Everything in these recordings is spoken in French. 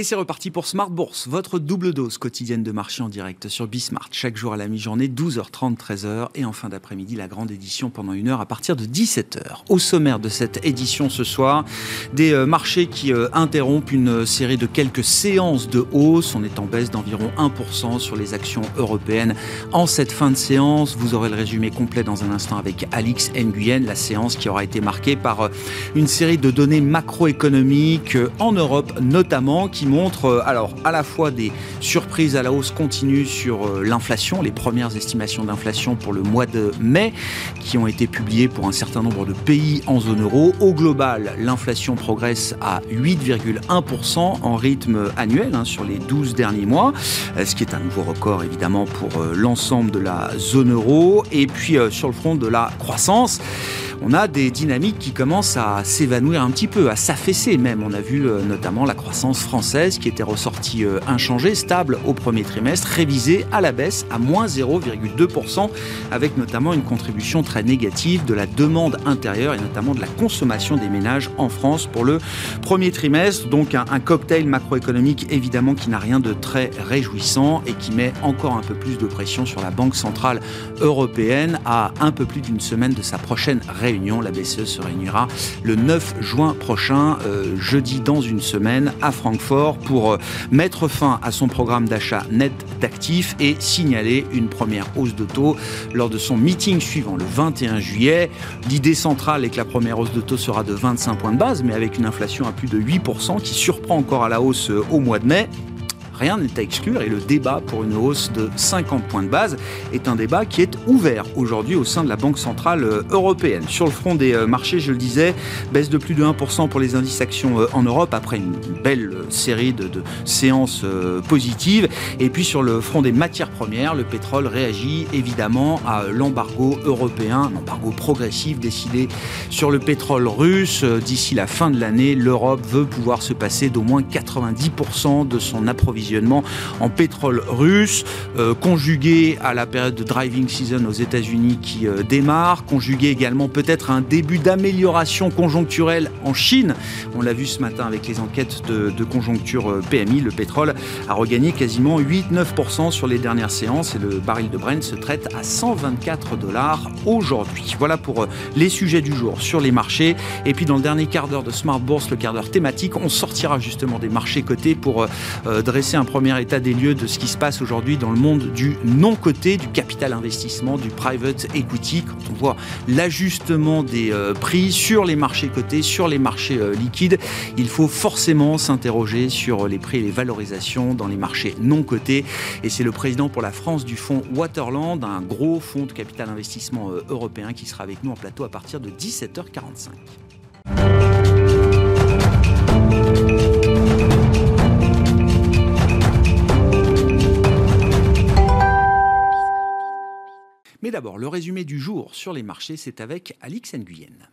Et c'est reparti pour Smart Bourse, votre double dose quotidienne de marché en direct sur Bismart. Chaque jour à la mi-journée, 12h30, 13h. Et en fin d'après-midi, la grande édition pendant une heure à partir de 17h. Au sommaire de cette édition ce soir, des euh, marchés qui euh, interrompent une série de quelques séances de hausse. On est en baisse d'environ 1% sur les actions européennes en cette fin de séance. Vous aurez le résumé complet dans un instant avec Alix Nguyen, la séance qui aura été marquée par euh, une série de données macroéconomiques en Europe notamment qui montre euh, alors à la fois des surprises à la hausse continue sur euh, l'inflation, les premières estimations d'inflation pour le mois de mai qui ont été publiées pour un certain nombre de pays en zone euro. Au global, l'inflation progresse à 8,1% en rythme annuel hein, sur les 12 derniers mois, euh, ce qui est un nouveau record évidemment pour l'ensemble de la zone euro. Et puis sur le front de la croissance, on a des dynamiques qui commencent à s'évanouir un petit peu, à s'affaisser même. On a vu notamment la croissance française qui était ressortie euh, inchangée, stable au premier trimestre, révisée à la baisse à moins 0,2%, avec notamment une contribution très négative de la demande intérieure et notamment de la consommation des ménages en France pour le premier trimestre. Donc un, cocktail macroéconomique évidemment qui n'a rien de très réjouissant et qui met encore un peu plus de pression sur la Banque centrale européenne à un peu plus d'une semaine de sa prochaine réunion la BCE se réunira le 9 juin prochain, euh, jeudi dans une semaine, à Francfort, pour euh, mettre fin à son programme d'achat net d'actifs et signaler une première hausse de taux lors de son meeting suivant le 21 juillet. L'idée centrale est que la première hausse de taux sera de 25 points de base, mais avec une inflation à plus de 8% qui surprend encore à la hausse euh, au mois de mai rien n'est à exclure et le débat pour une hausse de 50 points de base est un débat qui est ouvert aujourd'hui au sein de la Banque Centrale euh, Européenne. Sur le front des euh, marchés, je le disais, baisse de plus de 1% pour les indices actions euh, en Europe après une belle série de, séances positives. Et puis sur le front des matières premières, le pétrole réagit évidemment à l'embargo européen, un embargo progressif décidé sur le pétrole russe. D'ici la fin de l'année, l'Europe veut pouvoir se passer d'au moins 90% de son approvisionnement en pétrole russe, euh, conjugué à la période de driving season aux États-Unis qui euh, démarre, conjugué également peut-être à un début d'amélioration conjoncturelle en Chine. On l'a vu ce matin avec les enquêtes de, conjoncture euh, PMI, le pétrole a regagné quasiment 8-9% sur les dernières séances et le baril de Brent se traite à 124 dollars aujourd'hui. Voilà pour les sujets du jour sur les marchés. Et puis dans le dernier quart d'heure de Smart Bourse, le quart d'heure thématique, on sortira justement des marchés cotés pour dresser un premier état des lieux de ce qui se passe aujourd'hui dans le monde du non-coté, du capital investissement, du private equity. Quand on voit l'ajustement des euh, prix sur les marchés cotés, sur les marchés euh, liquides, il faut forcément s'interroger sur les prix et les valorisations dans les marchés non cotés. Et c'est le président pour la France du fonds Waterland, un gros fonds de capital investissement euh, européen qui sera avec nous en plateau à partir de 17h45. Mais d'abord, le résumé du jour sur les marchés, c'est avec Alix Nguyen.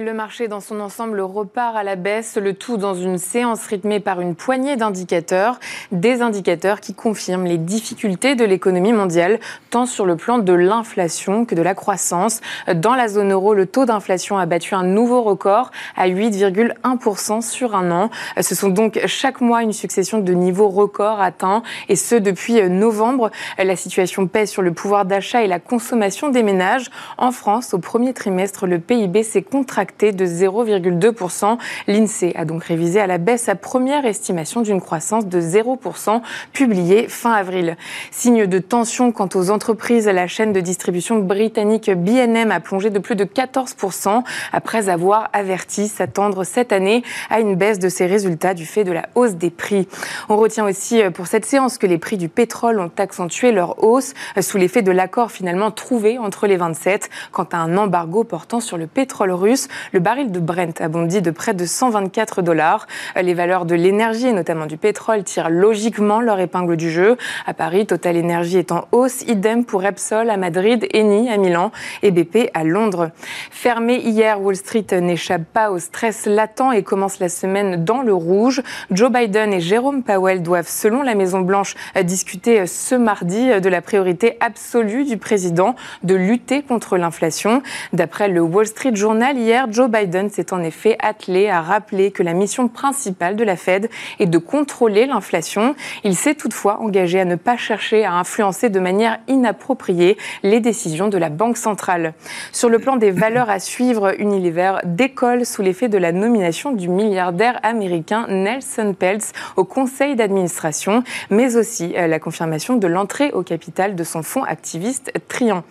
Le marché dans son ensemble repart à la baisse, le tout dans une séance rythmée par une poignée d'indicateurs, des indicateurs qui confirment les difficultés de l'économie mondiale, tant sur le plan de l'inflation que de la croissance. Dans la zone euro, le taux d'inflation a battu un nouveau record à 8,1% sur un an. Ce sont donc chaque mois une succession de niveaux records atteints, et ce depuis novembre. La situation pèse sur le pouvoir d'achat et la consommation des ménages. En France, au premier trimestre, le PIB s'est contracté de 0,2%. L'INSEE a donc révisé à la baisse sa première estimation d'une croissance de 0% publiée fin avril. Signe de tension quant aux entreprises, la chaîne de distribution britannique BNM a plongé de plus de 14% après avoir averti s'attendre cette année à une baisse de ses résultats du fait de la hausse des prix. On retient aussi euh, pour cette séance que les prix du pétrole ont accentué leur hausse euh, sous l'effet de l'accord finalement trouvé entre les 27 quant à un embargo portant sur le pétrole russe. Le baril de Brent a bondi de près de 124 dollars. Les valeurs de l'énergie et notamment du pétrole tirent logiquement leur épingle du jeu. À Paris, Total Energy est en hausse, idem pour Repsol à Madrid, Eni à Milan et BP à Londres. Fermé hier, Wall Street n'échappe pas au stress latent et commence la semaine dans le rouge. Joe Biden et Jérôme Powell doivent, selon la Maison-Blanche, discuter ce mardi de la priorité absolue du président de lutter contre l'inflation. D'après le Wall Street Journal, hier, Joe Biden s'est en effet attelé à rappeler que la mission principale de la Fed est de contrôler l'inflation. Il s'est toutefois engagé à ne pas chercher à influencer de manière inappropriée les décisions de la Banque centrale. Sur le plan des valeurs à suivre, Unilever décolle sous l'effet de la nomination du milliardaire américain Nelson Peltz au conseil d'administration, mais aussi euh, la confirmation de l'entrée au capital de son fonds activiste Trian.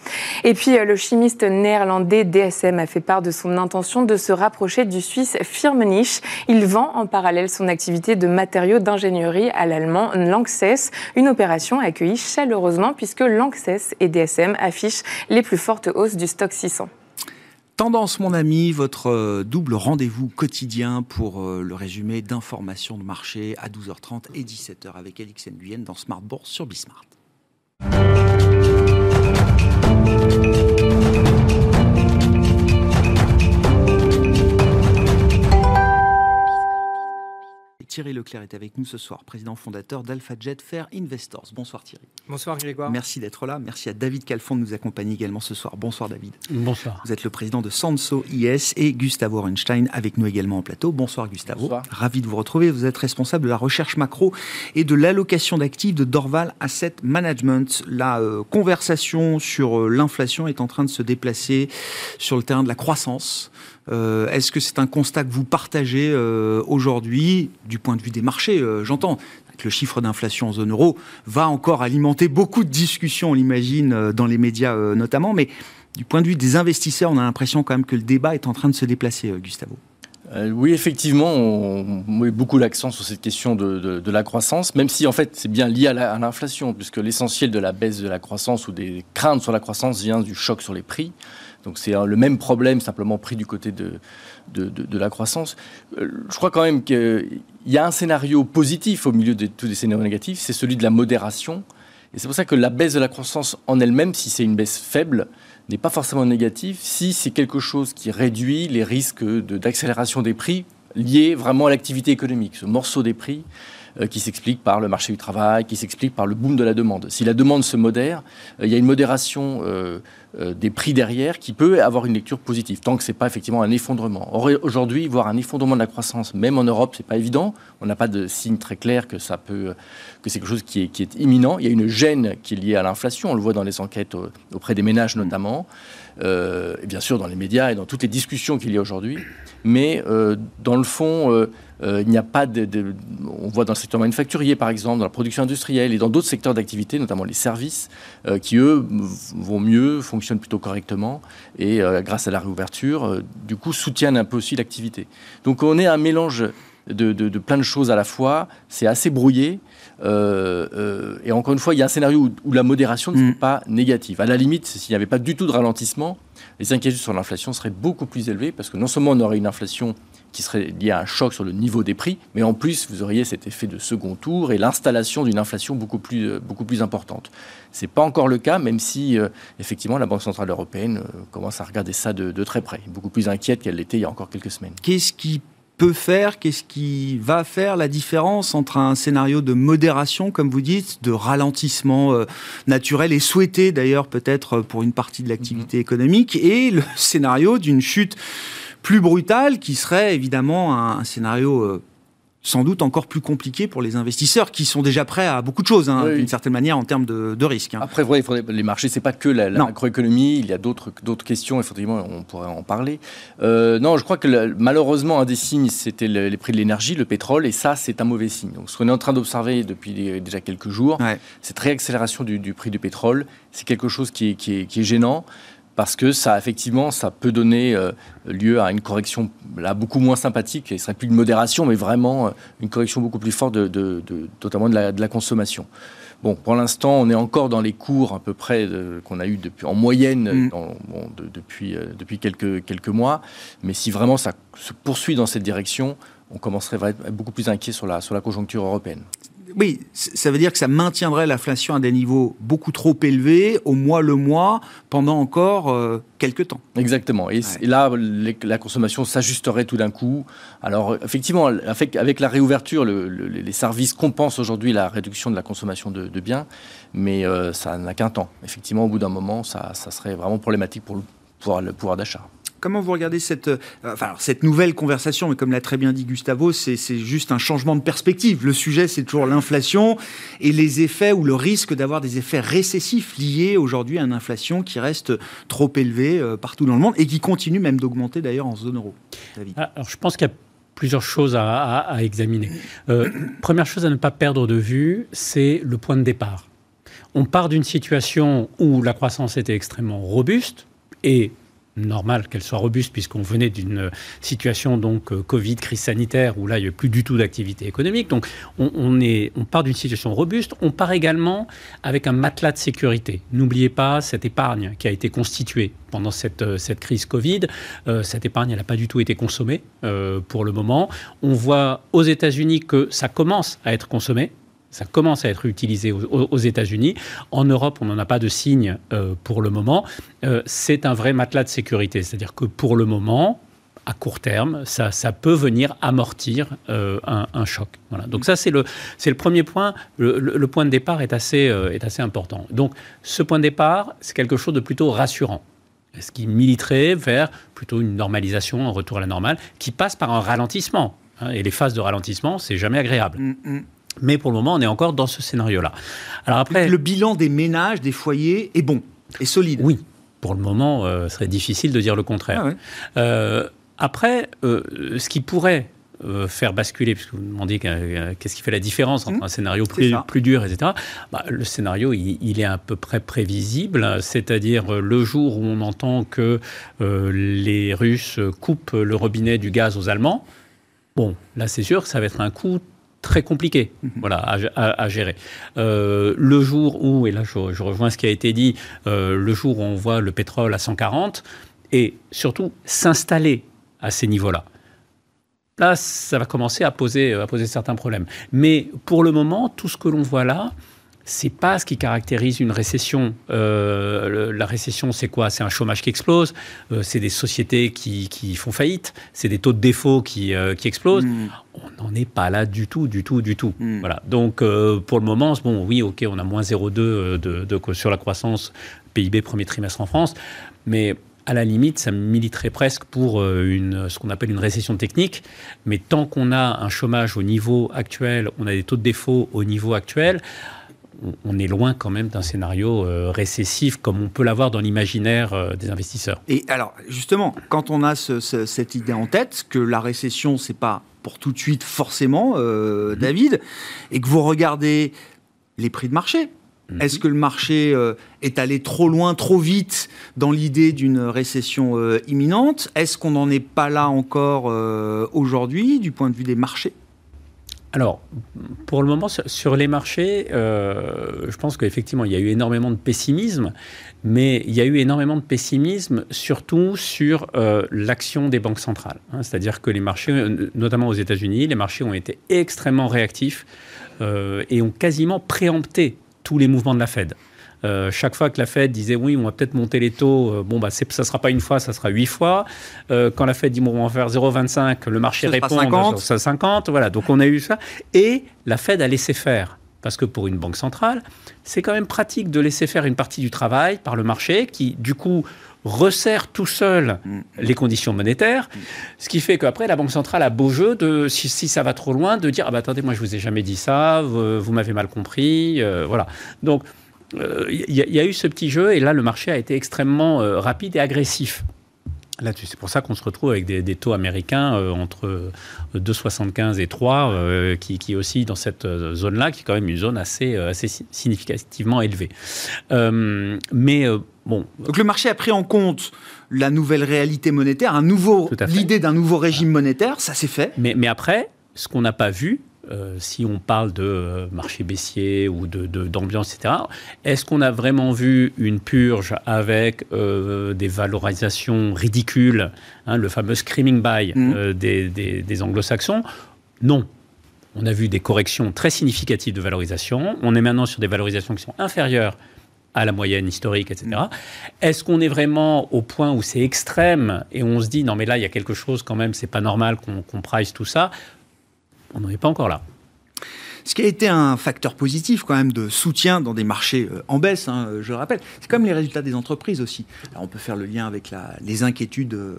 Et puis, euh, le chimiste néerlandais DSM a fait part de son intention de se rapprocher du Suisse Firmenich. Il vend en parallèle son activité de matériaux d'ingénierie à l'allemand Lanxess, une opération accueillie chaleureusement puisque Lanxess et DSM affichent les plus fortes hausses du stock 600. Tendance, mon ami, votre euh, double rendez-vous quotidien pour euh, le résumé d'informations de marché à 12h30 et 17h avec Alix Nguyen dans Smart Bourse sur Bismart. Thierry Leclerc est avec nous ce soir, président fondateur d'AlphaJet Fair Investors. Bonsoir Thierry. Bonsoir Grégoire. Merci d'être là. Merci à David Calfon de nous accompagner également ce soir. Bonsoir David. Bonsoir. Vous êtes le président de Sanso IS et Gustavo Orenstein avec nous également en plateau. Bonsoir Gustavo. Bonsoir. Ravi de vous retrouver. Vous êtes responsable de la recherche macro et de l'allocation d'actifs de Dorval Asset Management. La euh, conversation sur euh, l'inflation est en train de se déplacer sur le terrain de la croissance. Euh, Est-ce que c'est un constat que vous partagez euh, aujourd'hui, du point de vue des marchés, euh, j'entends que le chiffre d'inflation en zone euro va encore alimenter beaucoup de discussions, on l'imagine, dans les médias notamment, mais du point de vue des investisseurs, on a l'impression quand même que le débat est en train de se déplacer, Gustavo. Oui, effectivement, on met beaucoup l'accent sur cette question de, la croissance, même si en fait c'est bien lié à l'inflation, puisque l'essentiel de la baisse de la croissance ou des craintes sur la croissance vient du choc sur les prix. Donc c'est euh, le même problème, simplement pris du côté de, de, la croissance. Euh, Je crois quand même qu'il y a un scénario positif au milieu de tous les scénarios négatifs, c'est celui de la modération. Et c'est pour ça que la baisse de la croissance en elle-même, si c'est une baisse faible, n'est pas forcément négative si c'est quelque chose qui réduit les risques d'accélération des prix liés vraiment à l'activité économique, ce morceau des prix qui s'explique par le marché du travail, qui s'explique par le boom de la demande. Si la demande se modère, euh, il y a une modération euh, euh, des prix derrière qui peut avoir une lecture positive, tant que c'est pas effectivement un effondrement. Aujourd'hui, voir un effondrement de la croissance, même en Europe, c'est pas évident. On n'a pas de signe très clair que ça peut, que c'est quelque chose qui est, imminent. Il y a une gêne qui est liée à l'inflation. On le voit dans les enquêtes euh, auprès des ménages notamment, euh, et bien sûr dans les médias et dans toutes les discussions qu'il y a aujourd'hui. Mais euh, dans le fond, euh, euh, il n'y a pas de, de- On voit dans le secteur manufacturier, par exemple, dans la production industrielle et dans d'autres secteurs d'activité, notamment les services, qui eux vont mieux, fonctionnent plutôt correctement et grâce à la réouverture, du coup, soutiennent un peu aussi l'activité. Donc on est un mélange de, de- de plein de choses à la fois. C'est assez brouillé. Euh, euh, et encore une fois, il y a un scénario où, où la modération ne serait pas négative. À la limite, s'il n'y avait pas du tout de ralentissement, les inquiétudes sur l'inflation seraient beaucoup plus élevées parce que non seulement on aurait une inflation qui serait liée à un choc sur le niveau des prix, mais en plus vous auriez cet effet de second tour et l'installation d'une inflation beaucoup plus, euh, beaucoup plus importante. C'est pas encore le cas, même si euh, effectivement la Banque centrale européenne euh, commence à regarder ça de, de très près, beaucoup plus inquiète qu'elle l'était il y a encore quelques semaines. Qu'est-ce qui peut faire, qu'est-ce qui va faire la différence entre un scénario de modération, comme vous dites, de ralentissement euh, naturel et souhaité d'ailleurs peut-être pour une partie de l'activité économique, et le scénario d'une chute plus brutale qui serait évidemment un, un scénario euh, sans doute encore plus compliqué pour les investisseurs qui sont déjà prêts à beaucoup de choses, hein, Oui, d'une certaine manière, en termes de, de risques. hein. Après, faudrait- les marchés, c'est pas que la, macroéconomie, il y a d'autres questions, effectivement, on pourrait en parler. Euh, non, je crois que malheureusement, un des signes, c'était le- les prix de l'énergie, le pétrole, et ça, c'est un mauvais signe. Donc, ce qu'on est en train d'observer depuis déjà quelques jours, Ouais. cette réaccélération du, du prix du pétrole, c'est quelque chose qui est, qui est- qui est gênant. Parce que ça, effectivement, ça peut donner euh, lieu à une correction là beaucoup moins sympathique. Et ce serait plus une modération, mais vraiment euh, une correction beaucoup plus forte, de, de- de- notamment de la, de la consommation. Bon, pour l'instant, on est encore dans les cours à peu près qu'on a eu depuis, en moyenne Mm. dans- bon, de- depuis, euh, depuis quelques, quelques mois. Mais si vraiment ça se poursuit dans cette direction, on commencerait à être beaucoup plus inquiet sur la, sur la conjoncture européenne. Oui, ça veut dire que ça maintiendrait l'inflation à des niveaux beaucoup trop élevés, au mois le mois, pendant encore euh, quelques temps. Exactement. Et, là, les- la consommation s'ajusterait tout d'un coup. Alors, effectivement, avec, avec la réouverture, le- le- les services compensent aujourd'hui la réduction de la consommation de, de biens, mais euh, ça n'a qu'un temps. Effectivement, au bout d'un moment, ça, ça serait vraiment problématique pour le pouvoir, le pouvoir d'achat. Comment vous regardez cette, euh, cette nouvelle conversation Mais comme l'a très bien dit Gustavo, c'est juste un changement de perspective. Le sujet, c'est toujours l'inflation et les effets ou le risque d'avoir des effets récessifs liés aujourd'hui à une inflation qui reste trop élevée euh, partout dans le monde et qui continue même d'augmenter d'ailleurs en zone euro. Ah, alors, je pense qu'il y a plusieurs choses à, examiner. Euh, première chose à ne pas perdre de vue, c'est le point de départ. On part d'une situation où la croissance était extrêmement robuste et normal qu'elle soit robuste puisqu'on venait d'une situation donc euh, Covid, crise sanitaire où là il n'y a plus du tout d'activité économique. Donc on, est, on part d'une situation robuste. On part également avec un matelas de sécurité. N'oubliez pas cette épargne qui a été constituée pendant cette, euh, cette crise Covid. Euh, cette épargne, elle n'a pas du tout été consommée pour le moment. On voit aux États-Unis que ça commence à être consommé. Ça commence à être utilisé aux, États-Unis. En Europe, on n'en a pas de signe euh, pour le moment. Euh, c'est un vrai matelas de sécurité. C'est-à-dire que pour le moment, à court terme, ça, peut venir amortir euh, un, choc. Donc ça, c'est le, premier point. Le, point de départ est assez, est assez important. Donc ce point de départ, c'est quelque chose de plutôt rassurant. Ce qui militerait vers plutôt une normalisation, un retour à la normale, qui passe par un ralentissement. Hein. et les phases de ralentissement, c'est jamais agréable. Mm, mm. Mais pour le moment, on est encore dans ce scénario-là. Alors après, le bilan des ménages, des foyers est bon, est solide. Oui, pour le moment, euh, ce serait difficile de dire le contraire. Ah euh, après, euh, ce qui pourrait faire basculer, puisque vous demandez qu'est-ce qui fait la différence entre mmh. un scénario plus, plus dur, etc. Bah, le scénario, il, est à peu près prévisible, c'est-à-dire le jour où on entend que les Russes coupent le robinet du gaz aux Allemands, bon, là c'est sûr que ça va être un coup très compliqué mhm. voilà, à, gérer. Euh, le jour où, et là je, rejoins ce qui a été dit, euh, le jour où on voit le pétrole à 140, et surtout s'installer à ces niveaux-là. Là, ça va commencer à poser, à poser certains problèmes. Mais pour le moment, tout ce que l'on voit là, c'est pas ce qui caractérise une récession. Euh, la récession, c'est quoi? C'est un chômage qui explose, euh, c'est des sociétés qui, font faillite, c'est des taux de défaut qui, euh, explosent. Hmm. On n'en est pas là du tout, du tout, du tout. Hmm. Voilà. Donc, pour le moment, bon, oui, ok, on a moins 0,2 de, de, sur la croissance PIB premier trimestre en France, mais à la limite, ça militerait presque pour une, ce qu'on appelle une récession technique. Mais tant qu'on a un chômage au niveau actuel, on a des taux de défaut au niveau actuel, on est loin quand même d'un scénario euh, récessif comme on peut l'avoir dans l'imaginaire euh, des investisseurs. Et alors, justement, quand on a cette idée en tête, que la récession, c'est pas pour tout de suite forcément, euh, mhm. David, et que vous regardez les prix de marché, mhm. est-ce que le marché est allé trop loin, trop vite dans l'idée d'une récession imminente? Est-ce qu'on n'en est pas là encore aujourd'hui du point de vue des marchés? Alors, pour le moment, sur les marchés, euh, je pense qu'effectivement, il y a eu énormément de pessimisme, mais il y a eu énormément de pessimisme surtout sur euh, l'action des banques centrales. Hein. C'est-à-dire que les marchés, euh, notamment aux États-Unis, les marchés ont été extrêmement réactifs et ont quasiment préempté tous les mouvements de la Fed. Euh, chaque fois que la Fed disait oui, on va peut-être monter les taux, euh, bon, bah, ça ne sera pas une fois, ça sera huit fois. Euh, quand la Fed dit bon, on va faire 0,25, le marché répond 50. 50. Voilà, donc on a eu ça. Et la Fed a laissé faire. Parce que pour une banque centrale, c'est quand même pratique de laisser faire une partie du travail par le marché qui, du coup, resserre tout seul mm. les conditions monétaires, mm. ce qui fait qu'après, la Banque centrale a beau jeu, de, si, ça va trop loin, de dire Ah bah attendez, moi je vous ai jamais dit ça, vous, m'avez mal compris. voilà. Donc, il euh, y, a eu ce petit jeu et là, le marché a été extrêmement euh, rapide et agressif. Là, c'est pour ça qu'on se retrouve avec des, taux américains euh, entre 2,75 et 3, qui, qui oscillent dans cette zone-là, qui est quand même une zone assez, assez significativement élevée. mais bon. Donc le marché a pris en compte la nouvelle réalité monétaire, un nouveau, l'idée d'un nouveau régime monétaire, ça s'est fait. Mais, mais après, ce qu'on n'a pas vu, euh, si on parle de euh, marché baissier ou d'ambiance, de, etc., est-ce qu'on a vraiment vu une purge avec euh, des valorisations ridicules, hein, le fameux screaming buy mmh. des, anglo-saxons? Non. On a vu des corrections très significatives de valorisation. On est maintenant sur des valorisations qui sont inférieures à la moyenne historique, etc. Mmh. Est-ce qu'on est vraiment au point où c'est extrême et on se dit non mais là il y a quelque chose quand même, c'est pas normal qu'on price tout ça? On n'en est pas encore là. Ce qui a été un facteur positif quand même de soutien dans des marchés euh, en baisse, hein, je le rappelle, c'est comme les résultats des entreprises aussi. On peut faire le lien avec les inquiétudes euh,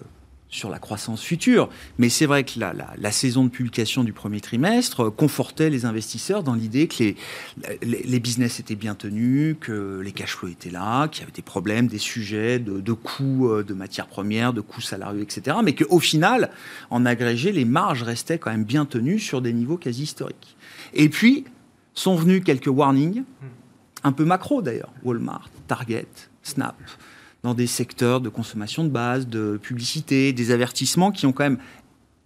sur la croissance future. Mais c'est vrai que la, la, saison de publication du premier trimestre confortait les investisseurs dans l'idée que les, les, business étaient bien tenus, que les cash flows étaient là, qu'il y avait des problèmes, des sujets de, de coûts euh, de matières premières, de coûts salariés, etc. Mais qu'au final, en agrégé, les marges restaient quand même bien tenues sur des niveaux quasi historiques. Et puis, sont venus quelques warnings, un peu macro d'ailleurs, Walmart, Target, Snap, dans des secteurs de consommation de base, de publicité, des avertissements qui ont quand même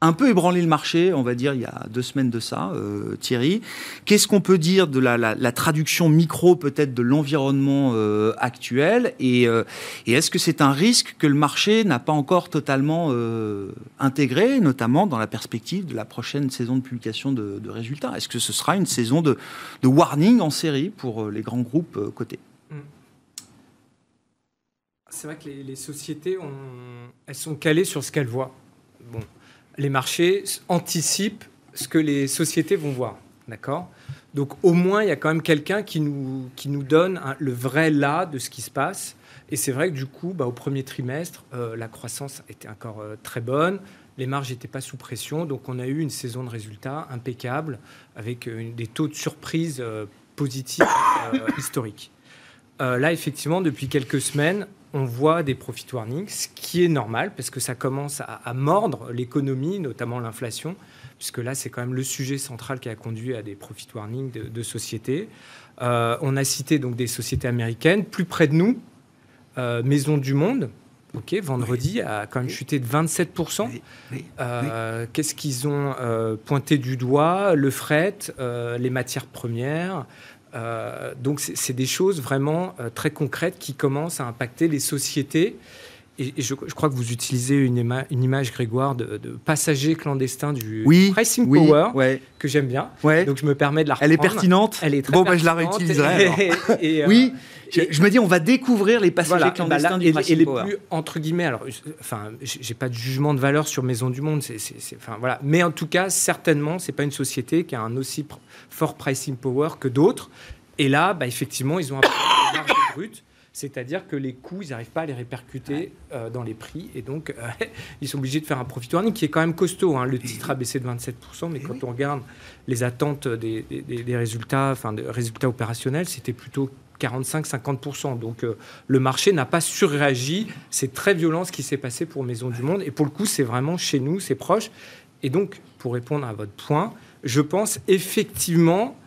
un peu ébranlé le marché, on va dire, il y a deux semaines de ça, euh, Thierry. Qu'est-ce qu'on peut dire de la, traduction micro, peut-être, de l'environnement euh, actuel euh, Et, est-ce que c'est un risque que le marché n'a pas encore totalement intégré, notamment dans la perspective de la prochaine saison de publication de, résultats? Est-ce que ce sera une saison de, de warning en série pour les grands groupes cotés? C'est vrai que les, sociétés, elles sont calées sur ce qu'elles voient. Bon, les marchés anticipent ce que les sociétés vont voir. D'accord? Donc au moins, il y a quand même quelqu'un qui nous, donne le vrai là de ce qui se passe. Et c'est vrai que du coup, bah, au premier trimestre, euh, la croissance était encore euh, très bonne. Les marges n'étaient pas sous pression. Donc on a eu une saison de résultats impeccable avec euh, des taux de surprise positifs historiques. là, effectivement, depuis quelques semaines, on voit des profit warnings, ce qui est normal parce que ça commence à, mordre l'économie, notamment l'inflation, puisque là, c'est quand même le sujet central qui a conduit à des profit warnings de, sociétés. Euh, on a cité donc des sociétés américaines. Plus près de nous, euh, Maison du Monde, ok, vendredi, a quand même chuté de 27%. Euh, qu'est-ce qu'ils ont pointé du doigt? Le fret, les matières premières. Euh, donc c'est des choses vraiment euh, très concrètes qui commencent à impacter les sociétés. Et, je, crois que vous utilisez une, image, Grégoire, de, passager clandestin du pricing power, que j'aime bien. Donc je me permets de la reprendre. Elle est pertinente. Elle est très bon, bah, je la réutiliserai. Euh, oui, je, me dis, on va découvrir les passagers clandestins du pricing et, les plus entre guillemets. Alors, enfin, j'ai pas de jugement de valeur sur Maison du Monde. C'est, enfin voilà. Mais en tout cas, certainement, c'est pas une société qui a un aussi fort pricing power que d'autres. Et là, bah, effectivement, ils ont un marge brute. C'est-à-dire que les coûts, ils n'arrivent pas à les répercuter euh, dans les prix. Et donc, euh, ils sont obligés de faire un profit warning qui est quand même costaud. Hein. Le titre a baissé de 27%, mais quand on regarde les attentes des, des, résultats, enfin, des résultats opérationnels, c'était plutôt 45-50%. Donc, euh, le marché n'a pas surréagi. C'est très violent ce qui s'est passé pour Maison du Monde. Et pour le coup, c'est vraiment chez nous, c'est proche. Et donc, pour répondre à votre point, je pense effectivement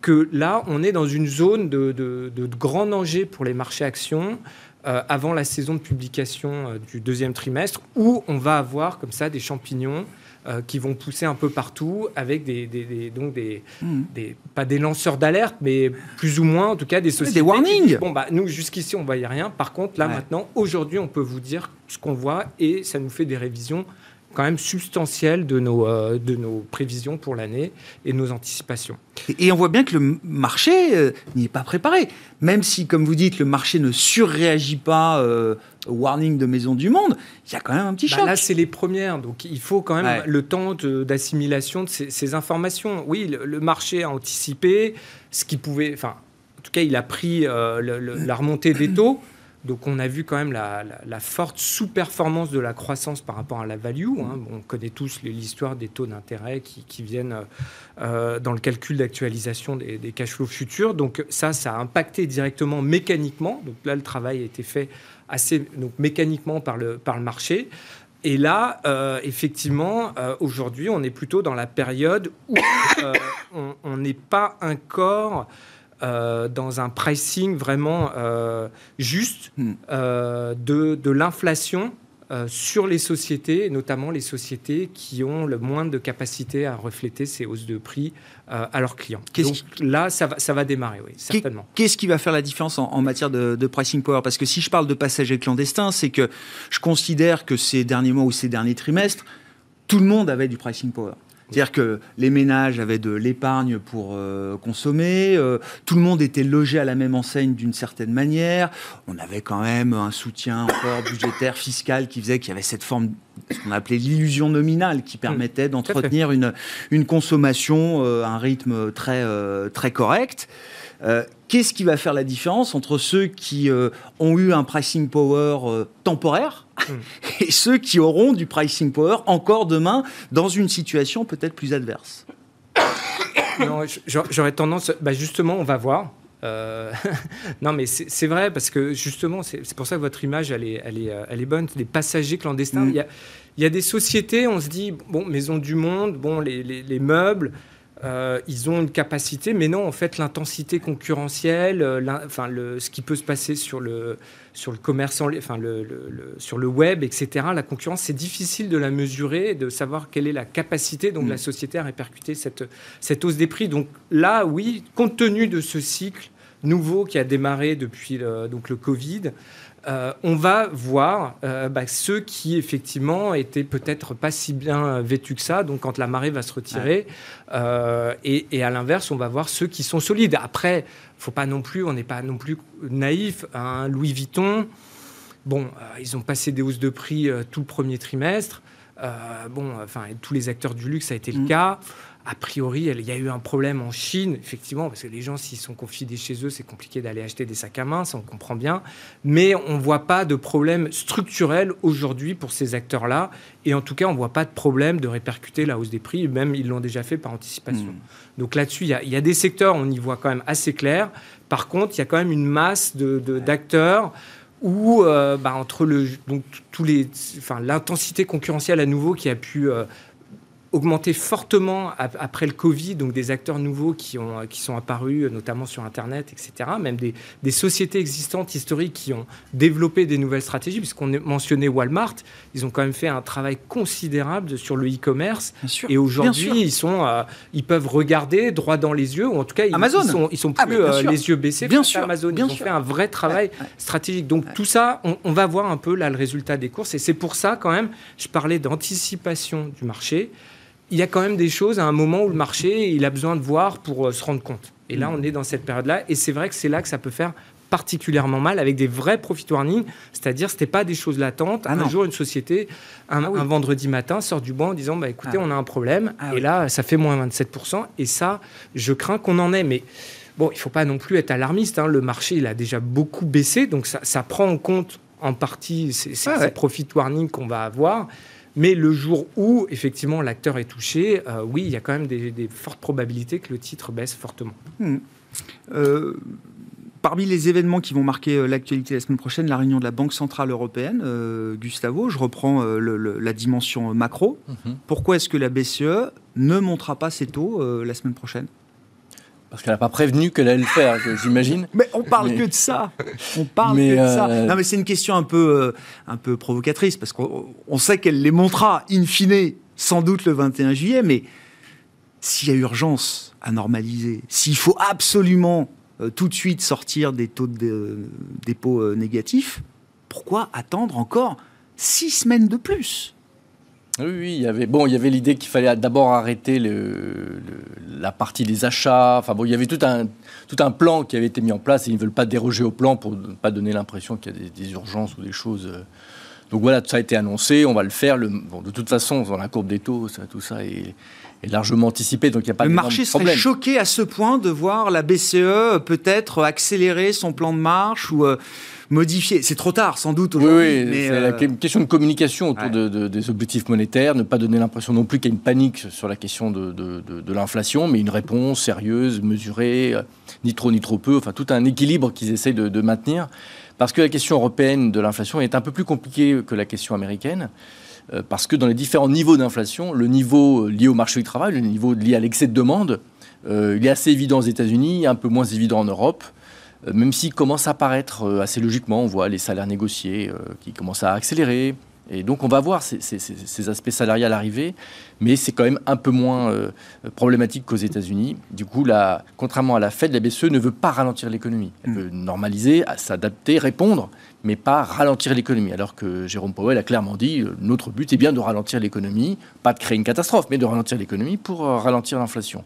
que là, on est dans une zone de, grand danger pour les marchés actions. Euh, avant la saison de publication euh, du deuxième trimestre, où on va avoir comme ça des champignons euh, qui vont pousser un peu partout avec des, donc hmm. des, pas des lanceurs d'alerte, mais plus ou moins en tout cas des sociétés. Des warnings. bon bah nous jusqu'ici on voyait rien. Par contre là maintenant aujourd'hui on peut vous dire ce qu'on voit et ça nous fait des révisions quand même substantiel de nos, euh, de nos prévisions pour l'année et nos anticipations. Et, on voit bien que le marché euh, n'y est pas préparé. Même si, comme vous dites, le marché ne surréagit pas euh, au warning de Maison du Monde, il y a quand même un petit bah choc. Là, c'est les premières, donc il faut quand même le temps d'assimilation de, ces, informations. Oui, le, marché a anticipé ce qui pouvait... Enfin, en tout cas, il a pris la remontée des taux. Donc on a vu quand même la, forte sous-performance de la croissance par rapport à la value. Hein. on connaît tous l'histoire des taux d'intérêt qui, viennent euh, dans le calcul d'actualisation des, cash flows futurs. Donc ça, ça a impacté directement mécaniquement. Donc là, le travail a été fait assez mécaniquement par le, par le marché. Et là, euh, effectivement, euh, aujourd'hui, on est plutôt dans la période où on n'est pas encore euh, dans un pricing vraiment euh, juste hmm. euh, de, de l'inflation sur les sociétés, notamment les sociétés qui ont le moins de capacité à refléter ces hausses de prix à leurs clients. Donc là, ça va, ça va démarrer, oui, certainement. Qu'est-ce qui va faire la différence en, matière de, de, pricing power? Parce que si je parle de passagers clandestins, c'est que je considère que ces derniers mois ou ces derniers trimestres, tout le monde avait du pricing power. C'est-à-dire que les ménages avaient de l'épargne pour euh, consommer, euh, tout le monde était logé à la même enseigne d'une certaine manière, on avait quand même un soutien encore budgétaire, fiscal qui faisait qu'il y avait cette forme ce qu'on appelait l'illusion nominale, qui permettait d'entretenir une, une consommation à un rythme très, très correct. Qu'est-ce qui va faire la différence entre ceux qui ont eu un pricing power temporaire hmm. et ceux qui auront du pricing power encore demain dans une situation peut-être plus adverse non, j'aurais tendance. Bah justement, on va voir. Euh, non, mais c'est vrai, parce que justement, c'est pour ça que votre image, elle est, elle est, elle est bonne. Des passagers clandestins. Mm. Il, y a, il, y a, des sociétés, on se dit, bon, Maison du Monde, bon, les, les, les meubles, euh, ils ont une capacité, mais non, en fait, l'intensité concurrentielle, euh, enfin, le, ce qui peut se passer sur le, sur le commerce, enfin, le, sur le web, etc., la concurrence, c'est difficile de la mesurer, de savoir quelle est la capacité dont mm. la société à répercuter cette, cette hausse des prix. Donc là, oui, compte tenu de ce cycle nouveau qui a démarré depuis le, donc le Covid, euh, on va voir euh, bah, ceux qui effectivement étaient peut-être pas si bien vêtus que ça, donc quand la marée va se retirer, euh, et, à l'inverse, on va voir ceux qui sont solides. Après, faut pas non plus, on n'est pas non plus naïf. Hein. Louis Vuitton, bon, ils ont passé des hausses de prix tout le premier trimestre. bon, enfin, tous les acteurs du luxe, ça a été le mmh. cas a priori, il y a eu un problème en Chine, effectivement, parce que les gens, s'ils sont confinés chez eux, c'est compliqué d'aller acheter des sacs à main, ça on comprend bien. Mais on ne voit pas de problème structurel aujourd'hui pour ces acteurs-là. Et en tout cas, on ne voit pas de problème de répercuter la hausse des prix, même ils l'ont déjà fait par anticipation. Hmm. Donc là-dessus, il y, a des secteurs, on y voit quand même assez clair. Par contre, il y a quand même une masse d'acteurs. De, où euh, bah, entre le, donc, tous les, enfin, l'intensité concurrentielle à nouveau qui a pu euh, augmenté fortement après le Covid, donc des acteurs nouveaux qui, ont, qui sont apparus, notamment sur Internet, etc. Même des, des sociétés existantes historiques qui ont développé des nouvelles stratégies, puisqu'on mentionnait Walmart, ils ont quand même fait un travail considérable sur le e-commerce. Et aujourd'hui, ils, sont, euh, ils peuvent regarder droit dans les yeux, ou en tout cas, ils, Amazon. ils sont, ils sont ah, plus euh, les yeux baissés bien sûr, Amazon. Bien ils ont fait un vrai travail stratégique. Donc tout ça, on, on va voir un peu là le résultat des courses. Et c'est pour ça, quand même, je parlais d'anticipation du marché il y a quand même des choses à un moment où le marché il a besoin de voir pour euh, se rendre compte. Et là, mm. on est dans cette période-là, et c'est vrai que c'est là que ça peut faire particulièrement mal avec des vrais profit warnings, c'est-à-dire c'était pas des choses latentes. Ah un jour, une société, un, ah vendredi matin, sort du banc en disant bah écoutez, ah on a un problème, et là, ça fait moins 27%, et ça, je crains qu'on en ait, mais bon, il faut pas non plus être alarmiste. Hein. Le marché, il a déjà beaucoup baissé, donc ça, ça prend en compte en partie ces, ces profit warnings qu'on va avoir. Mais le jour où, effectivement, l'acteur est touché, euh, oui, il y a quand même des, fortes probabilités que le titre baisse fortement. Hmm. Euh, parmi les événements qui vont marquer euh, l'actualité la semaine prochaine, la réunion de la Banque Centrale Européenne, Gustavo, je reprends la dimension macro. Mhm. Pourquoi est-ce que la BCE ne montera pas ses taux la semaine prochaine? Parce qu'elle n'a pas prévenu qu'elle allait le faire, j'imagine. Mais on parle que de ça. On parle que de ça. Euh, non, mais c'est une question un peu, euh, un peu provocatrice, parce qu'on sait qu'elle les montrera in fine, sans doute le 21 juillet, mais s'il y a urgence à normaliser, s'il faut absolument euh, tout de suite sortir des taux de dépôt négatifs, pourquoi attendre encore six semaines de plus? Oui, oui, il y avait bon, il y avait l'idée qu'il fallait d'abord arrêter le, la partie des achats. Enfin bon, il y avait tout un tout un plan qui avait été mis en place et ils ne veulent pas déroger au plan pour ne pas donner l'impression qu'il y a des, urgences ou des choses. Euh. Donc voilà, ça a été annoncé, on va le faire. Le, bon, de toute façon, dans la courbe des taux, ça, tout ça est, est, largement anticipé, donc il n'y a pas le marché serait choqué à ce point de voir la BCE peut-être accélérer son plan de marche ou euh, modifier. C'est trop tard, sans doute, aujourd'hui. Oui, oui c'est la euh, question de communication autour de, des objectifs monétaires, ne pas donner l'impression non plus qu'il y a une panique sur la question de, l'inflation, mais une réponse sérieuse, mesurée, euh, ni trop ni trop peu, enfin tout un équilibre qu'ils essayent de, maintenir. Parce que la question européenne de l'inflation est un peu plus compliquée que la question américaine euh, parce que dans les différents niveaux d'inflation, le niveau lié au marché du travail, le niveau lié à l'excès de demande, il est assez évident aux États-Unis, un peu moins évident en Europe. Euh, même s'il commence à apparaître euh, assez logiquement, on voit les salaires négociés euh, qui commencent à accélérer. Et donc on va voir ces, aspects salariales arriver, mais c'est quand même un peu moins problématique qu'aux États-Unis. Du coup, contrairement à la Fed, la BCE ne veut pas ralentir l'économie. Elle mm. veut normaliser, s'adapter, répondre, mais pas ralentir l'économie. Alors que Jérôme Powell a clairement dit notre but est bien de ralentir l'économie, pas de créer une catastrophe, mais de ralentir l'économie pour ralentir l'inflation.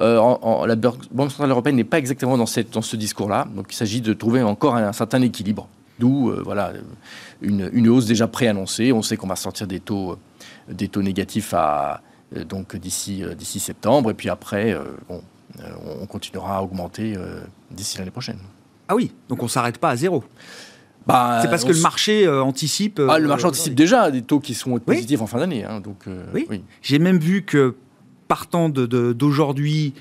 Euh, la Banque centrale européenne n'est pas exactement dans, cette, dans ce discours-là. Donc il s'agit de trouver encore un, certain équilibre. D'où voilà, une, hausse déjà préannoncée. On sait qu'on va sortir des taux, des taux négatifs à, donc d'ici, d'ici septembre. Et puis après, on continuera à augmenter d'ici l'année prochaine. Ah oui, donc on ne s'arrête pas à zéro bah, c'est parce que le marché anticipe. Ah, le marché anticipe déjà des taux qui sont positifs en fin d'année. Hein, donc, oui. J'ai même vu que partant d'aujourd'hui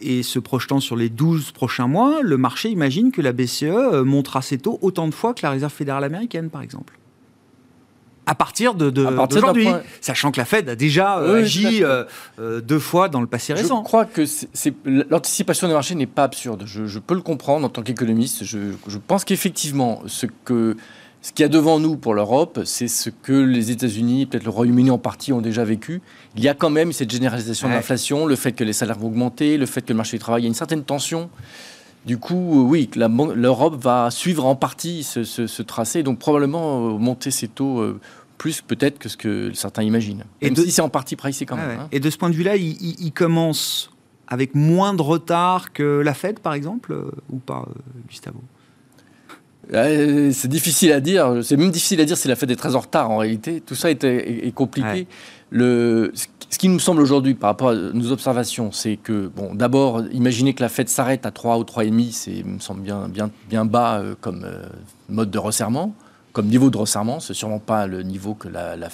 et se projetant sur les 12 prochains mois, le marché imagine que la BCE euh, montera ses taux autant de fois que la Réserve fédérale américaine, par exemple. À partir de, d'aujourd'hui, sachant que la Fed a déjà euh, agi euh, deux fois dans le passé récent. Je crois que c'est, l'anticipation des marchés n'est pas absurde. Je, peux le comprendre en tant qu'économiste. Je, je pense qu'effectivement, ce que ce qu'il y a devant nous pour l'Europe, c'est ce que les États-Unis, peut-être le Royaume-Uni en partie, ont déjà vécu. Il y a quand même cette généralisation de l'inflation, le fait que les salaires vont augmenter, le fait que le marché du travail, il y a une certaine tension. Du coup, euh, oui, l'Europe va suivre en partie ce, tracé, donc probablement euh, monter ses taux euh, plus peut-être que ce que certains imaginent. Même Et si c'est en partie pricé quand même. Hein. Et de ce point de vue-là, il, commence avec moins de retard que la Fed, par exemple, ou pas, Gustavo? C'est difficile à dire. C'est même difficile à dire si la Fed est très en retard en réalité. Tout ça est, compliqué. Le, ce qui nous semble aujourd'hui par rapport à nos observations, c'est que, bon, d'abord, imaginer que la Fed s'arrête à 3 ou 3,5, c'est, me semble bien, bien, bien bas euh, comme euh, mode de resserrement, comme niveau de resserrement. C'est sûrement pas le niveau que la, la,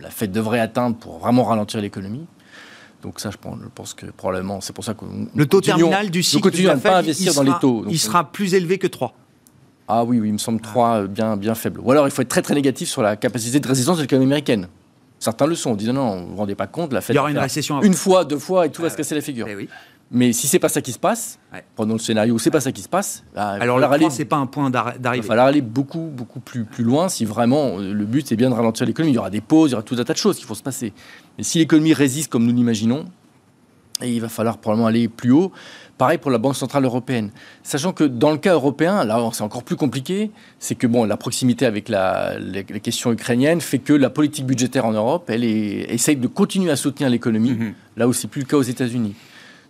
la, Fed devrait atteindre pour vraiment ralentir l'économie. Donc ça, je pense, que probablement, c'est pour ça que... Le taux terminal du cycle de la Fed, pas investir dans les taux. il sera plus élevé que 3. Ah oui, oui, il me semble trois euh, bien, bien faibles. Ou alors il faut être très très négatif sur la capacité de résistance de l'économie américaine. Certains le sont, en disant non, vous vous rendez pas compte, la Fed. Il y aura une récession. Une fois, deux fois, et tout va se casser la figure. Eh oui. Mais si c'est pas ça qui se passe, prenons le scénario où c'est pas ça qui se passe. Bah, alors là, c'est pas un point d'arrivée. Il va falloir aller beaucoup, beaucoup plus, plus loin si vraiment euh, le but c'est bien de ralentir l'économie. Il y aura des pauses, il y aura tout un tas de choses qui vont se passer. Mais si l'économie résiste comme nous l'imaginons, il va falloir probablement aller plus haut. Pareil pour la Banque Centrale Européenne. Sachant que dans le cas européen, là c'est encore plus compliqué, c'est que bon, la proximité avec la, les, questions ukrainiennes fait que la politique budgétaire en Europe, elle est, essaye de continuer à soutenir l'économie, mhm. là où c'est plus le cas aux États-Unis.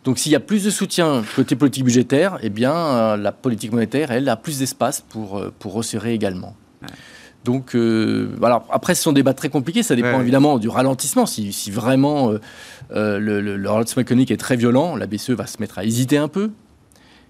Donc s'il y a plus de soutien côté politique budgétaire, eh bien euh, la politique monétaire, elle, a plus d'espace pour, euh, pour resserrer également. Donc, euh, après, ce sont des débats très compliqués. Ça dépend évidemment du ralentissement. Si, vraiment euh, euh, le, ralentissement économique est très violent, la BCE va se mettre à hésiter un peu.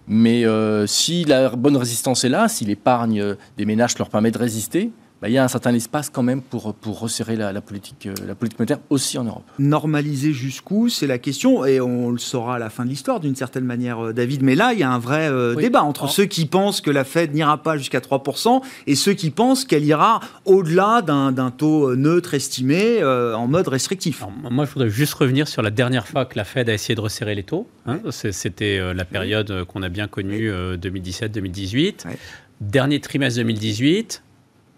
Mais si la bonne résistance est là, si l'épargne des ménages leur permet de résister, bah, il y a un certain espace quand même pour, pour resserrer la, politique, euh, la politique monétaire aussi en Europe. Normaliser jusqu'où C'est la question, et on le saura à la fin de l'histoire d'une certaine manière, euh, David. Mais là, il y a un vrai euh, débat entre ceux qui pensent que la Fed n'ira pas jusqu'à 3% et ceux qui pensent qu'elle ira au-delà d'un taux neutre estimé en mode restrictif. moi, je voudrais juste revenir sur la dernière fois que la Fed a essayé de resserrer les taux. Hein. C'était la période qu'on a bien connue, 2017-2018. Dernier trimestre 2018,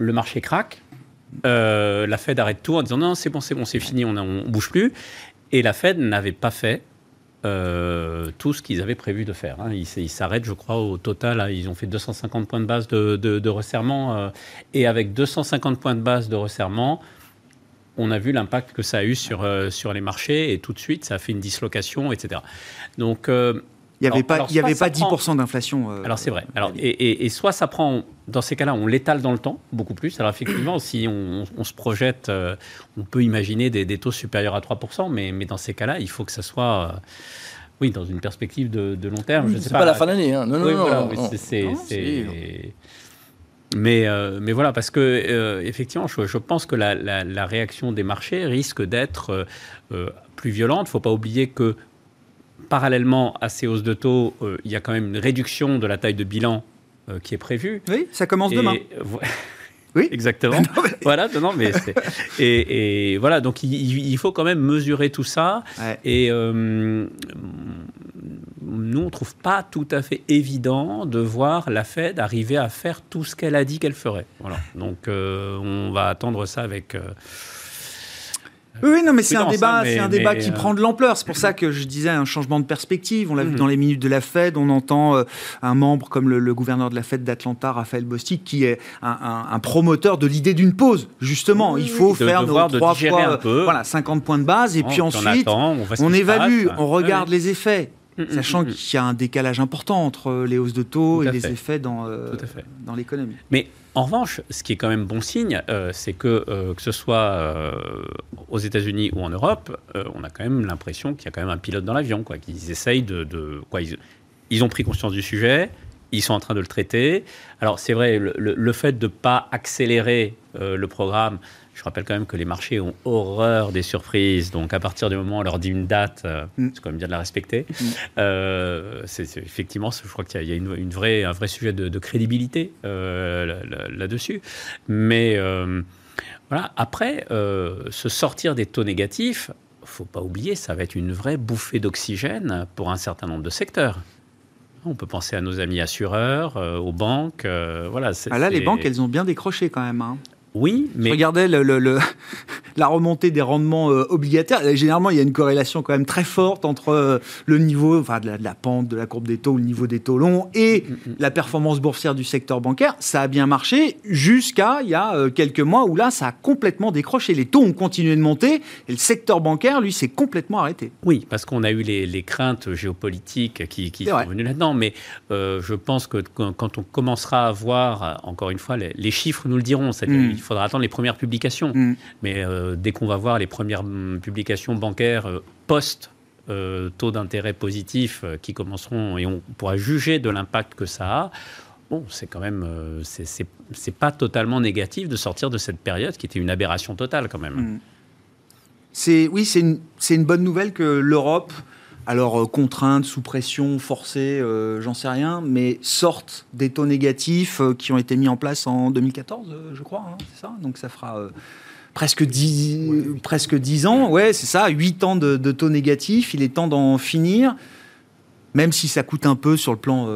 le marché craque, euh, la Fed arrête tout en disant non, c'est bon, c'est bon, c'est fini, on ne bouge plus. Et la Fed n'avait pas fait euh, tout ce qu'ils avaient prévu de faire. Hein. Ils s'arrêtent, je crois, au total, ils ont fait 250 points de base de, resserrement. Euh, et avec 250 points de base de resserrement, on a vu l'impact que ça a eu sur, sur les marchés et tout de suite, ça a fait une dislocation, etc. Donc, il n'y avait pas, il y avait pas 10% d'inflation. Euh, alors c'est vrai. Alors, et, et, soit ça prend, dans ces cas-là, on l'étale dans le temps, beaucoup plus. Alors effectivement, si on, se projette, euh, on peut imaginer des, taux supérieurs à 3%, mais, mais dans ces cas-là, il faut que ça soit... Euh, oui, dans une perspective de, long terme. c'est pas, la fin d'année. Hein. Non, non, non, Mais, mais voilà, parce que effectivement, je, pense que la, la, réaction des marchés risque d'être plus violente. Il ne faut pas oublier que parallèlement à ces hausses de taux, euh, il y a quand même une réduction de la taille de bilan euh, qui est prévue. Oui, ça commence demain. Oui, exactement. Voilà, non, mais et, et, voilà, donc il, faut quand même mesurer tout ça. Et euh, nous, on trouve pas tout à fait évident de voir la Fed arriver à faire tout ce qu'elle a dit qu'elle ferait. Voilà. Donc, on va attendre ça avec oui, non, mais c'est un débat, c'est un débat qui euh, prend de l'ampleur. C'est pour ça que je disais un changement de perspective. On l'a vu mhm. dans les minutes de la Fed. On entend euh, un membre comme le, gouverneur de la Fed d'Atlanta, Raphaël Bostic, qui est un, promoteur de l'idée d'une pause. Justement, il faut faire nos trois fois, voilà, 50 points de base, et puis ensuite, on, évalue, on regarde les effets. Mm, mm, sachant mm, qu'il y a un décalage important entre les hausses de taux et les effets dans, euh, dans l'économie. Mais En revanche, ce qui est quand même bon signe, euh, c'est que euh, que ce soit euh, aux États-Unis ou en Europe, on a quand même l'impression qu'il y a quand même un pilote dans l'avion, quoi. Qu'ils essayent de, quoi, ils, ont pris conscience du sujet, ils sont en train de le traiter. Alors c'est vrai, le, fait de ne pas accélérer le programme, je rappelle quand même que les marchés ont horreur des surprises. Donc, à partir du moment où on leur dit une date, euh, mm. c'est quand même bien de la respecter. Mm. Euh, c'est, effectivement, je crois qu'il y a, une, vraie, un vrai sujet de, crédibilité euh, là-dessus. Mais voilà, après, se sortir des taux négatifs, faut pas oublier, ça va être une vraie bouffée d'oxygène pour un certain nombre de secteurs. On peut penser à nos amis assureurs, aux banques. voilà, ah là, les banques, elles ont bien décroché quand même. Hein. Oui, mais. Regardez le, la remontée des rendements euh, obligataires. Généralement, il y a une corrélation quand même très forte entre euh, le niveau enfin, de la, pente de la courbe des taux, le niveau des taux longs et mm, mm, mm. la performance boursière du secteur bancaire. Ça a bien marché jusqu'à il y a euh, quelques mois où là, ça a complètement décroché. Les taux ont continué de monter et le secteur bancaire, lui, s'est complètement arrêté. Oui, parce qu'on a eu les, craintes géopolitiques qui, qui sont venues là-dedans. Mais je pense que quand on commencera à voir, encore une fois, les, chiffres nous le diront. C'est-à-dire il faudra attendre les premières publications. Mm. Mais euh, dès qu'on va voir les premières mm, publications bancaires euh, post euh, taux d'intérêt positif qui commenceront et on pourra juger de l'impact que ça a. Bon, c'est quand même, c'est pas totalement négatif de sortir de cette période qui était une aberration totale quand même. Mm. C'est oui, c'est une, une, bonne nouvelle que l'Europe alors euh, contraintes, sous pression, forcées, euh, j'en sais rien, mais sortent des taux négatifs euh, qui ont été mis en place en 2014, je crois, hein, c'est ça? Donc ça fera presque 10, presque 10 ans, ouais, c'est ça, 8 ans de, taux négatifs, il est temps d'en finir. Même si ça coûte un peu sur le plan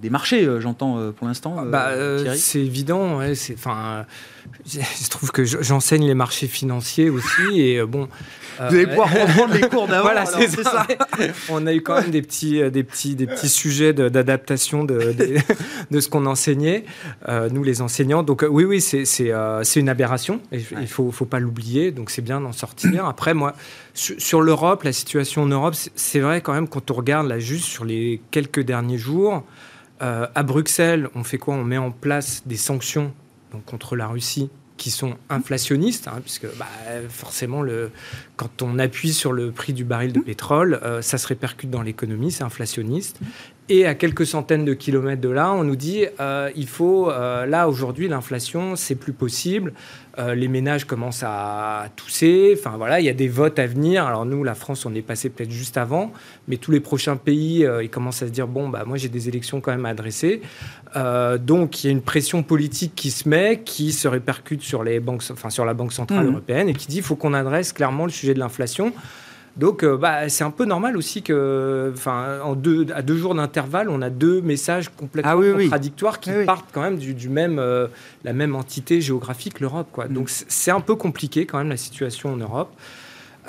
des marchés, j'entends pour l'instant. Ah, bah, c'est évident. Ouais, c'est, enfin, je trouve que j'enseigne les marchés financiers aussi, et bon, vous allez pouvoir reprendre les cours d'avant. voilà, c'est ça. On a eu quand même des petits, euh, des petits, des petits sujets d'adaptation de, de, ce qu'on enseignait, euh, nous les enseignants. Donc euh, oui, oui, c'est une aberration. Il ne faut, faut pas l'oublier. Donc c'est bien d'en sortir. Après, moi, sur, l'Europe, la situation en Europe, c'est vrai quand même quand on regarde là juste sur les quelques derniers jours. à Bruxelles, on fait quoi? On met en place des sanctions donc, contre la Russie qui sont inflationnistes, hein, puisque bah, forcément, le, quand on appuie sur le prix du baril de pétrole, euh, ça se répercute dans l'économie, c'est inflationniste. Et à quelques centaines de kilomètres de là, on nous dit euh, il faut, euh, là aujourd'hui, l'inflation, c'est plus possible. Euh, les ménages commencent à tousser. Enfin voilà, il y a des votes à venir. Alors nous, la France, on est passé peut-être juste avant, mais tous les prochains pays, ils commencent à se dire bon, bah moi j'ai des élections quand même à adresser. donc il y a une pression politique qui se met, qui se répercute sur les banques, enfin sur la Banque centrale mmh. européenne et qui dit il faut qu'on adresse clairement le sujet de l'inflation. Donc, euh, bah, c'est un peu normal aussi que, enfin, en deux, à deux jours d'intervalle, on a deux messages complètement ah contradictoires qui partent quand même du, même, euh, la même entité géographique, l'Europe. Quoi. Mm. Donc, c'est un peu compliqué quand même la situation en Europe.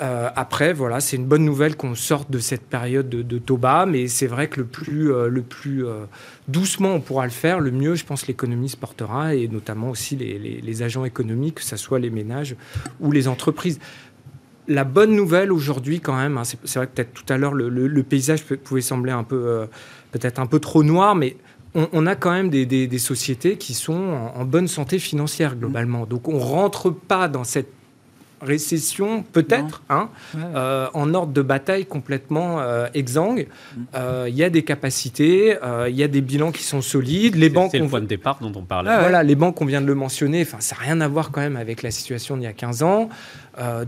Euh, après, voilà, c'est une bonne nouvelle qu'on sorte de cette période de, de taux bas, mais c'est vrai que le plus, le plus doucement on pourra le faire, le mieux, je pense, l'économie se portera, et notamment aussi les, les, les agents économiques, que ce soit les ménages ou les entreprises la bonne nouvelle aujourd'hui, quand même, hein, c'est vrai que peut-être tout à l'heure le, paysage pouvait sembler un peu, euh, peut-être un peu trop noir, mais on, a quand même des, sociétés qui sont en, bonne santé financière globalement. Donc on rentre pas dans cette récession, peut-être, hein, euh, en ordre de bataille complètement euh, exsangue. Mm. Euh, il y a des capacités, il y a des bilans qui sont solides. Les banques. C'est le point de départ dont on parle. voilà, les banques, on vient de le mentionner. Enfin, ça n'a rien à voir quand même avec la situation d'il y a 15 ans.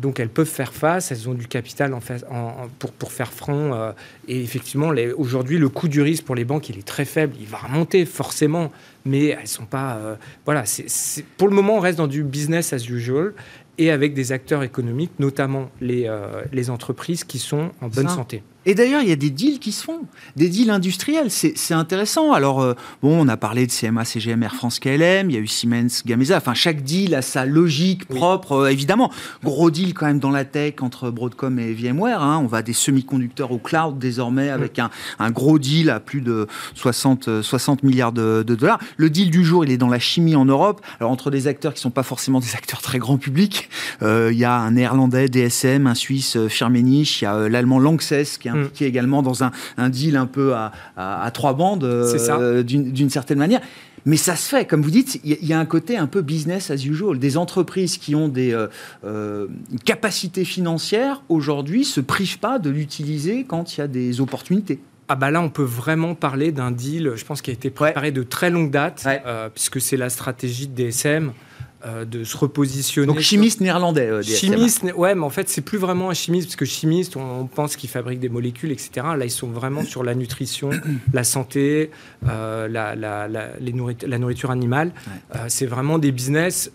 donc elles peuvent faire face, elles ont du capital en, pour, pour faire front. et effectivement, aujourd'hui, le coût du risque pour les banques, il est très faible. Il va remonter forcément, mais elles sont pas. voilà, pour le moment, on reste dans du business as usual et avec des acteurs économiques, notamment les, euh, les entreprises qui sont en bonne santé. Et d'ailleurs, il y a des deals qui se font, des deals industriels. C'est intéressant. Alors, euh, bon, on a parlé de CMA, CGM, Air France, KLM, il y a eu Siemens, Gamesa. Enfin, chaque deal a sa logique propre, euh, évidemment. Gros deal quand même dans la tech entre Broadcom et VMware. Hein. On va des semi-conducteurs au cloud désormais avec un, un, gros deal à plus de 60, 60 milliards de, de, dollars. Le deal du jour, il est dans la chimie en Europe. Alors, entre des acteurs qui sont pas forcément des acteurs très grand public, euh, il y a un néerlandais, DSM, un suisse, Firmenich, il y a l'allemand Lanxess qui est qui est également dans un, deal un peu à, trois bandes, euh, d'une certaine manière. Mais ça se fait, comme vous dites, il y, a un côté un peu business as usual. Des entreprises qui ont des euh, une capacité financière aujourd'hui se privent pas de l'utiliser quand il y a des opportunités. Ah bah là, on peut vraiment parler d'un deal, je pense, qui a été préparé de très longue date, puisque c'est la stratégie de DSM. Euh, de se repositionner. Donc chimiste néerlandais. Euh, chimiste, ouais, mais en fait c'est plus vraiment un chimiste parce que chimiste, on, pense qu'ils fabriquent des molécules, etc. Là, ils sont vraiment sur la nutrition, la santé, euh, la, la, les la, nourriture animale. c'est vraiment des business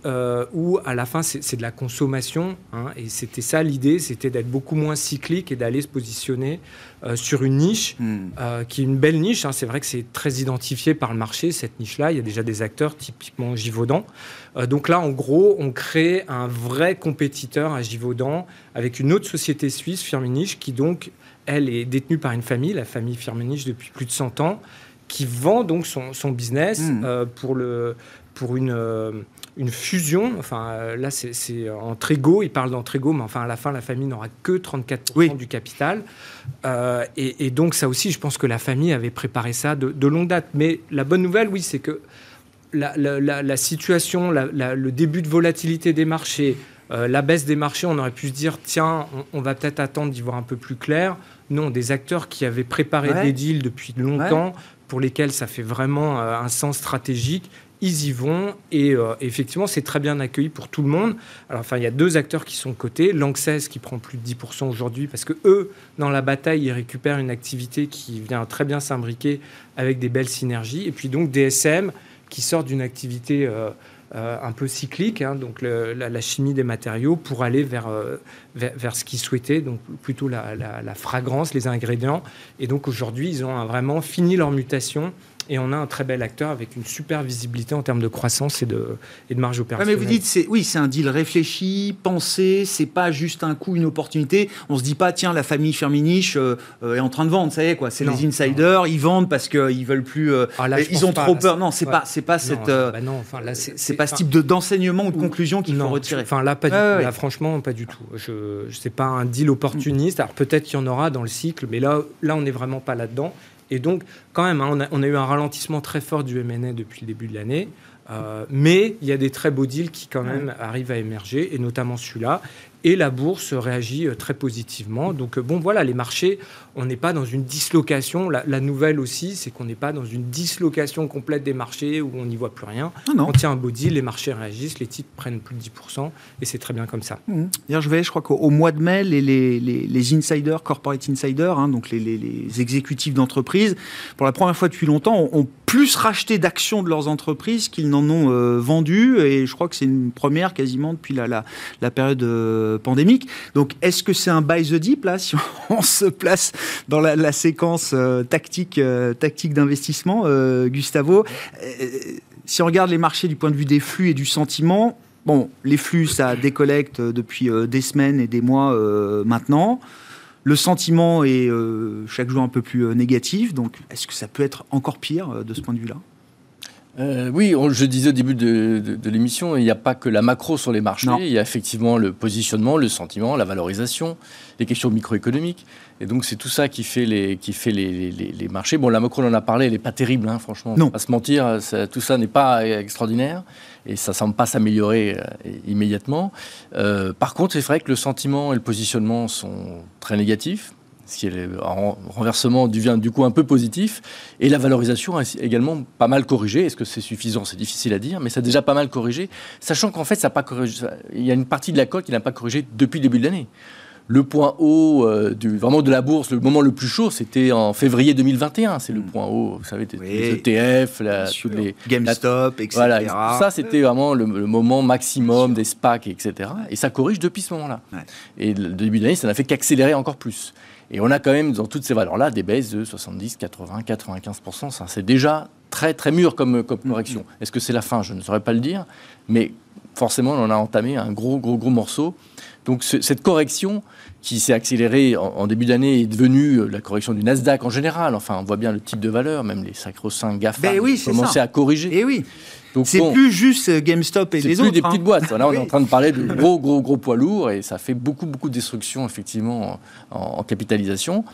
où à la fin c'est de la consommation. Hein, et c'était ça l'idée, c'était d'être beaucoup moins cyclique et d'aller se positionner sur une niche hmm. qui est une belle niche. Hein. C'est vrai que c'est très identifié par le marché cette niche-là. Il y a déjà des acteurs typiquement Givaudan. Euh, donc là, en gros, on crée un vrai compétiteur à Givaudan avec une autre société suisse, Firmenich, qui donc, elle, est détenue par une famille, la famille Firmenich, depuis plus de 100 ans, qui vend donc son, business hmm. euh, pour, le, pour une, euh, une fusion. Enfin, là, c'est en trégo, il parle d'entrégo, mais enfin, à la fin, la famille n'aura que 34% du capital. et, donc, ça aussi, je pense que la famille avait préparé ça de, de longue date. Mais la bonne nouvelle, oui, c'est que la, situation, le début de volatilité des marchés, euh, la baisse des marchés, on aurait pu se dire, tiens, on, va peut-être attendre d'y voir un peu plus clair. Non, des acteurs qui avaient préparé des deals depuis longtemps, pour lesquels ça fait vraiment euh, un sens stratégique, ils y vont. Et euh, effectivement, c'est très bien accueilli pour tout le monde. Alors, enfin, il y a deux acteurs qui sont cotés. Lanxess qui prend plus de 10% aujourd'hui, parce que eux, dans la bataille, ils récupèrent une activité qui vient très bien s'imbriquer avec des belles synergies. Et puis donc DSM qui sort d'une activité euh, euh, un peu cyclique, hein, donc la, chimie des matériaux, pour aller vers, vers, ce qu'ils souhaitaient, donc plutôt la, la, fragrance, les ingrédients. Et donc aujourd'hui, ils ont vraiment fini leur mutation et on a un très bel acteur avec une super visibilité en termes de croissance et de, et de marge opérationnelle. mais vous dites, c'est, oui, c'est un deal réfléchi, pensé, c'est pas juste un coup, une opportunité. On se dit pas, tiens, la famille Firminich euh, euh, est en train de vendre, ça y est, quoi. C'est les insiders, ils vendent parce qu'ils veulent plus. Euh, ah, ils ont trop peur. Non, c'est pas, c'est pas cette. Bah c'est, pas ce type de, d'enseignement ou de conclusion qu'il faut retirer. Enfin, là, pas du tout. Là, franchement, pas du tout. Je, je sais pas un deal opportuniste. Alors peut-être qu'il y en aura dans le cycle, mais là, là, on n'est vraiment pas là-dedans. Et donc, quand même, hein, on, a, eu un ralentissement très fort du MNA depuis le début de l'année. Euh, mais il y a des très beaux deals qui quand même arrivent à émerger, et notamment celui-là et la bourse réagit euh, très positivement. Donc euh, bon, voilà, les marchés, on n'est pas dans une dislocation. La, nouvelle aussi, c'est qu'on n'est pas dans une dislocation complète des marchés où on n'y voit plus rien. On tient un deal, les marchés réagissent, les titres prennent plus de 10%, et c'est très bien comme ça. Mmh. je vais, je crois qu'au mois de mai, les, les, les, insiders, corporate insiders, hein, donc les, exécutifs d'entreprise, pour la première fois depuis longtemps, ont, plus racheté d'actions de leurs entreprises qu'ils n'en ont euh, vendu, et je crois que c'est une première quasiment depuis la, la, la période pandémique. Donc, est-ce que c'est un buy the deep, là, si on se place dans la, séquence euh, tactique, euh, tactique d'investissement, euh, Gustavo? Si on regarde les marchés du point de vue des flux et du sentiment, bon, les flux, ça décollecte depuis des semaines et des mois maintenant. Le sentiment est chaque jour un peu plus négatif. Donc, est-ce que ça peut être encore pire de ce point de vue-là? Euh, oui, je disais au début de, l'émission, il n'y a pas que la macro sur les marchés, il y a effectivement le positionnement, le sentiment, la valorisation, les questions microéconomiques. Et donc c'est tout ça qui fait les, qui fait les, les, marchés. Bon, la macro, on en a parlé, elle n'est pas terrible, hein, franchement. Non. On va pas se mentir, tout ça n'est pas extraordinaire et ça ne semble pas s'améliorer euh, immédiatement. Euh, par contre, c'est vrai que le sentiment et le positionnement sont très négatifs ce qui est le renversement devient du coup un peu positif. Et la valorisation a également pas mal corrigé. Est-ce que c'est suffisant? C'est difficile à dire, mais ça a déjà pas mal corrigé, sachant qu'en fait, ça pas corrigé. Il y a une partie de la cote qui n'a pas corrigé depuis le début de l'année. Le point haut euh, du, vraiment de la bourse, le moment le plus chaud, c'était en février 2021. C'est le mm. point haut, vous savez, les ETF, la, les GameStop, etc. Voilà, ça, c'était vraiment le, moment maximum des SPAC, etc. Et ça corrige depuis ce moment-là. Et le début de l'année, ça n'a fait qu'accélérer encore plus. Et on a quand même dans toutes ces valeurs-là des baisses de 70, 80, 95%. Ça, c'est déjà très très mûr comme, comme mm-hmm. correction. Est-ce que c'est la fin? Je ne saurais pas le dire, mais forcément, on en a entamé un gros gros gros morceau. Donc cette correction qui s'est accélérée en, début d'année est devenue euh, la correction du Nasdaq en général. Enfin, on voit bien le type de valeur, même les sacro-saints GAFA ben oui, commencé à corriger. Et eh oui. C'est plus juste euh, GameStop et les autres. C'est plus des petites hein. boîtes. Là, on est en train de parler de gros, gros, gros poids lourds et ça fait beaucoup, beaucoup de destruction, effectivement, en, capitalisation.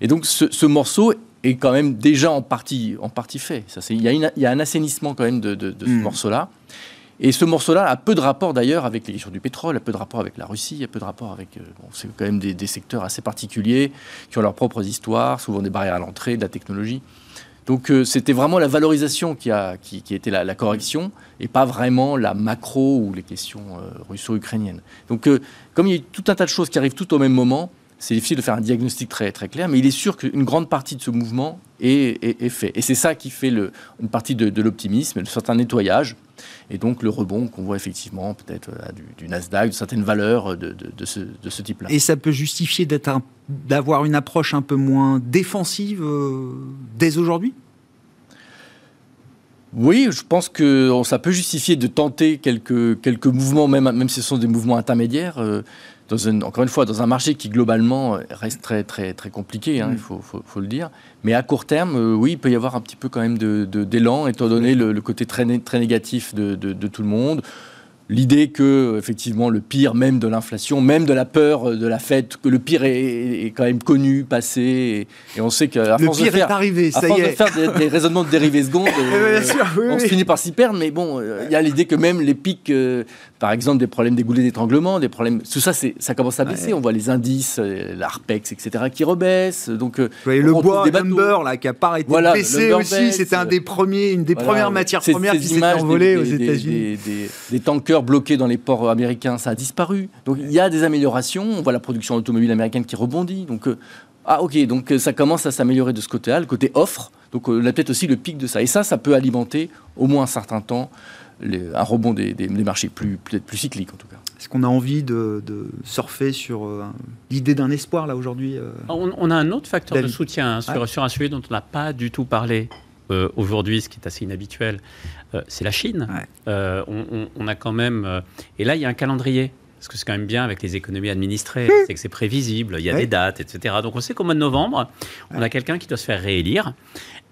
Et donc, ce, morceau est quand même déjà en partie, en partie fait. Il y, a y a un assainissement quand même de, de, ce hmm. morceau-là. Et ce morceau-là a peu de rapport d'ailleurs avec les questions du pétrole, a peu de rapport avec la Russie, a peu de rapport avec. Euh, bon, c'est quand même des, secteurs assez particuliers qui ont leurs propres histoires, souvent des barrières à l'entrée, de la technologie. Donc euh, c'était vraiment la valorisation qui a, qui, était la, correction et pas vraiment la macro ou les questions euh, russo-ukrainiennes. Donc comme il y a tout un tas de choses qui arrivent tout au même moment, c'est difficile de faire un diagnostic très, très clair, mais il est sûr qu'une grande partie de ce mouvement est, est, fait. Et c'est ça qui fait le, une partie de, de l'optimisme, de certain nettoyage, et donc le rebond qu'on voit effectivement peut-être euh, du, du, Nasdaq, de certaines valeurs de, de, de ce, ce type-là. Et ça peut justifier d'avoir une approche un peu moins défensive euh, dès aujourd'hui? Oui, je pense que ça peut justifier de tenter quelques, quelques mouvements, même, même si ce sont des mouvements intermédiaires. Euh, encore une fois, dans un marché qui globalement reste très, très, très compliqué, hein, il faut, faut, le dire. Mais à court terme, euh, oui, il peut y avoir un petit peu quand même d'élan, de, étant donné le, côté très, très négatif de, de, tout le monde l'idée que effectivement le pire même de l'inflation, même de la peur de la fête, que le pire est, quand même connu, passé, et, on sait que le pire est arrivé, ça y est. de faire des, raisonnements de dérivés secondes, euh, on se finit par s'y perdre. Mais bon, euh, il y a l'idée que même les pics, euh, par exemple des problèmes des goulets d'étranglement, des problèmes, tout ça, ça commence à baisser. On voit les indices, l'Arpex, etc., qui rebaissent. Donc le bois, lumber, là, qui a pas été baissé aussi, c'était un des premiers, une des premières matières premières qui s'est envolée aux États-Unis. Des, des tankers bloqué dans les ports américains, ça a disparu. Donc il y a des améliorations. On voit la production automobile américaine qui rebondit. Donc euh, ah ok, donc euh, ça commence à s'améliorer de ce côté-là, le côté offre. Donc euh, on a peut-être aussi le pic de ça. Et ça, ça peut alimenter au moins un certain temps un rebond des, marchés plus peut-être plus cycliques en tout cas. Est-ce qu'on a envie de, surfer sur l'idée d'un espoir là aujourd'hui on, a un autre facteur de soutien hein, sur, sur, un sujet dont on n'a pas du tout parlé aujourd'hui, ce qui est assez inhabituel. Euh, c'est la Chine. Euh, on, a quand même. Euh, et là, il y a un calendrier. Parce que c'est quand même bien avec les économies administrées, c'est que c'est prévisible, il y a des dates, etc. Donc on sait qu'au mois de novembre, on a quelqu'un qui doit se faire réélire.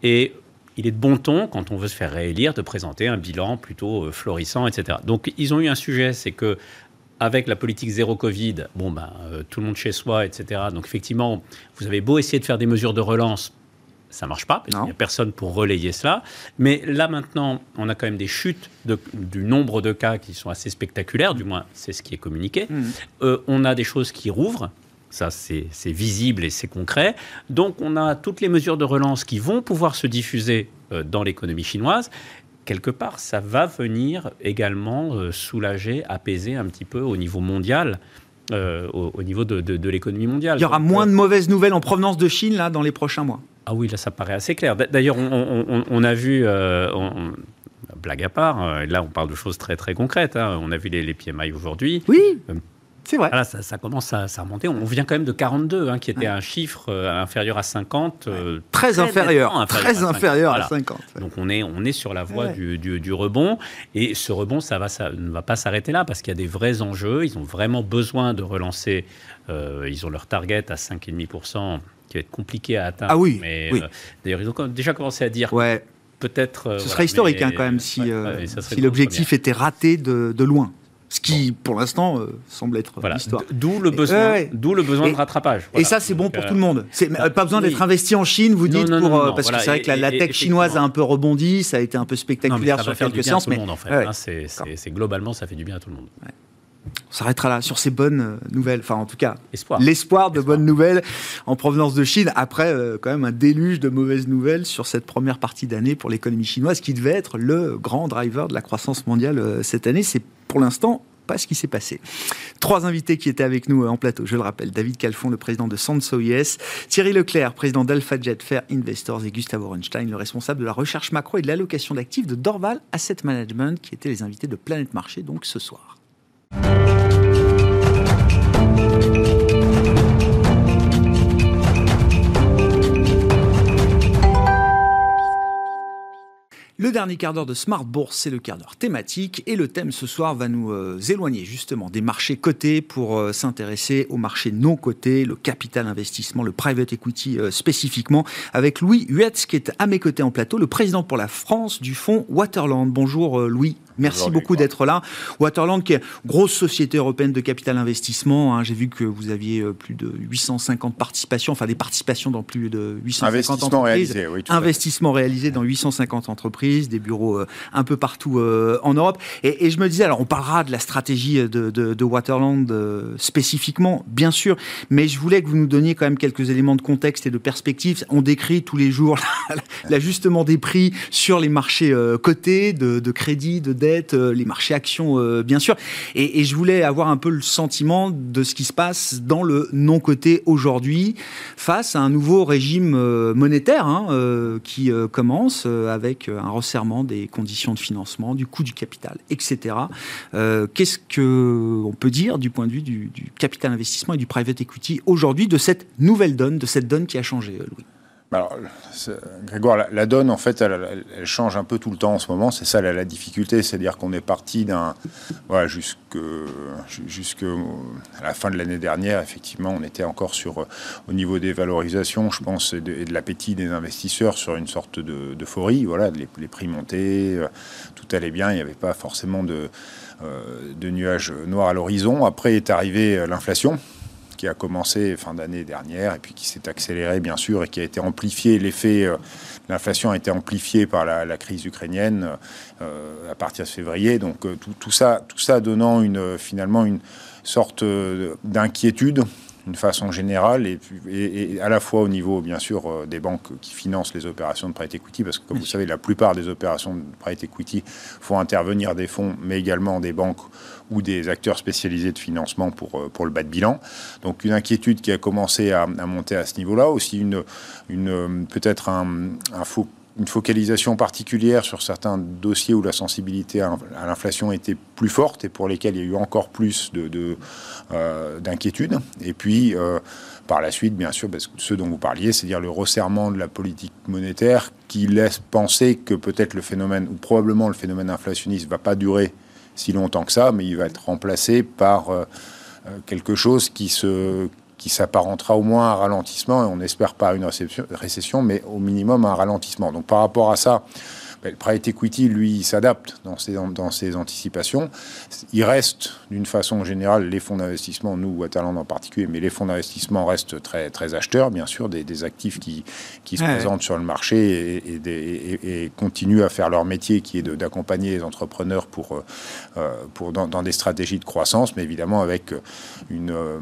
Et il est de bon ton, quand on veut se faire réélire, de présenter un bilan plutôt florissant, etc. Donc ils ont eu un sujet, c'est que avec la politique zéro Covid, bon ben, tout le monde chez soi, etc. Donc effectivement, vous avez beau essayer de faire des mesures de relance, ça marche pas, parce qu'il n'y a personne pour relayer cela. Mais là, maintenant, on a quand même des chutes du nombre de cas qui sont assez spectaculaires, du moins, c'est ce qui est communiqué. Mmh. Euh, on a des choses qui rouvrent. Ça, c'est visible et c'est concret. Donc, on a toutes les mesures de relance qui vont pouvoir se diffuser euh, dans l'économie chinoise quelque part, ça va venir également euh, soulager, apaiser un petit peu au niveau mondial. au, niveau de, l'économie mondiale. Il y aura moins de mauvaises nouvelles en provenance de Chine là dans les prochains mois. Ah oui, là, ça paraît assez clair. D'ailleurs, on, a vu, euh, blague à part, euh, là, on parle de choses très, très concrètes. Hein. On a vu les, les PMI aujourd'hui. Oui. Euh, c'est vrai. ça, ça, commence à, remonter. On vient quand même de 42, hein, qui était un chiffre inférieur à 50. très, inférieur. Très inférieur à 50. Donc on est, on est sur la voie du, du, rebond. Et ce rebond, ça, va, ça ne va pas s'arrêter là parce qu'il y a des vrais enjeux. Ils ont vraiment besoin de relancer. ils ont leur target à 5,5% qui va être compliqué à atteindre. Ah oui. Mais euh, d'ailleurs, ils ont déjà commencé à dire. Peut-être. Euh, Ce serait historique hein, quand même si, euh, si l'objectif était raté de, de loin. Ce qui, pour l'instant, semble être voilà. l'histoire. D'où le besoin, d'où le besoin de rattrapage. Et ça, c'est bon pour tout le monde. C'est pas besoin d'être investi en Chine, vous dites, pour, parce que c'est vrai que la, tech chinoise a un peu rebondi, ça a été un peu spectaculaire sur quelques séances. Mais en fait, hein, c'est globalement, ça fait du bien à tout le monde on s'arrêtera là sur ces bonnes euh, nouvelles. Enfin, en tout cas, l'espoir de bonnes nouvelles en provenance de Chine. Après, euh, quand même, un déluge de mauvaises nouvelles sur cette première partie d'année pour l'économie chinoise, qui devait être le grand driver de la croissance mondiale euh, cette année. C'est pour l'instant pas ce qui s'est passé. Trois invités qui étaient avec nous en plateau, je le rappelle. David Calfon, le président de Sanso Yes, Thierry Leclerc, président d'Alpha Jet Fair Investors et Gustavo Orenstein, le responsable de la recherche macro et de l'allocation d'actifs de Dorval Asset Management, qui étaient les invités de Planète Marché donc ce soir. Thank you. Le dernier quart d'heure de Smart Bourse, c'est le quart d'heure thématique. Et le thème ce soir va nous euh, éloigner justement des marchés cotés pour euh, s'intéresser aux marchés non cotés, le capital investissement, le private equity euh, spécifiquement, avec Louis Huetz qui est à mes côtés en plateau, le président pour la France du fonds Waterland. Bonjour Louis. Merci beaucoup d'être là. Waterland, qui est grosse société européenne de capital investissement. Hein. J'ai vu que vous aviez plus de 850 participations, enfin des participations dans plus de 850 entreprises. Réalisé, oui, Investissement réalisé dans 850 entreprises, des bureaux euh, un peu partout euh, en Europe. Et, je me disais, alors on parlera de la stratégie de, Waterland spécifiquement, bien sûr, mais je voulais que vous nous donniez quand même quelques éléments de contexte et de perspective. On décrit tous les jours l'ajustement des prix sur les marchés cotés de, de crédit, de euh, les marchés actions, euh, bien sûr. Et, je voulais avoir un peu le sentiment de ce qui se passe dans le non-côté aujourd'hui face à un nouveau régime euh, monétaire hein, qui commence avec un resserrement des conditions de financement, du coût du capital, etc. Qu'est-ce qu'on peut dire du point de vue du, du capital investissement et du private equity aujourd'hui de cette nouvelle donne, de cette donne qui a changé, Louis? Alors, Grégoire, la, donne, en fait, elle, change un peu tout le temps en ce moment. C'est ça la, difficulté, c'est-à-dire qu'on est parti d'un. Voilà, jusqu'à la fin de l'année dernière, effectivement, on était encore sur, au niveau des valorisations, je pense, et de, l'appétit des investisseurs sur une sorte d'euphorie. voilà, les, prix montaient, euh, tout allait bien, il n'y avait pas forcément de, euh, de nuages noirs à l'horizon. Après est arrivée euh, l'inflation a commencé fin d'année dernière et puis qui s'est accéléré bien sûr et qui a été amplifié. L'effet, euh, l'inflation a été amplifiée par la, crise ukrainienne euh, à partir de février. Donc euh, tout, ça, tout ça donnant une, finalement une sorte d'inquiétude d'une façon générale et, et, à la fois au niveau bien sûr des banques qui financent les opérations de private equity parce que comme vous savez la plupart des opérations de private equity font intervenir des fonds mais également des banques ou des acteurs spécialisés de financement pour, euh, pour le bas de bilan. Donc une inquiétude qui a commencé à, monter à ce niveau-là, aussi une, une euh, peut-être un, une focalisation particulière sur certains dossiers où la sensibilité à l'inflation était plus forte et pour lesquels il y a eu encore plus de, euh, d'inquiétude. Et puis, par la suite, bien sûr, parce que ce dont vous parliez, c'est-à-dire le resserrement de la politique monétaire qui laisse penser que peut-être le phénomène, ou probablement le phénomène inflationniste, va pas durer si longtemps que ça, mais il va être remplacé par euh, euh, quelque chose qui se qui s'apparentera au moins à un ralentissement, et on n'espère pas une récession, mais au minimum un ralentissement. Donc par rapport à ça, ben, le private equity, lui, s'adapte dans ses, dans ses anticipations. Il reste, d'une façon générale, les fonds d'investissement, nous, Waterland en particulier, mais les fonds d'investissement restent très, très acheteurs, bien sûr, des, actifs qui, qui se présentent sur le marché et, et, continuent à faire leur métier, qui est d'accompagner les entrepreneurs pour, euh, pour dans, des stratégies de croissance, mais évidemment avec une, euh,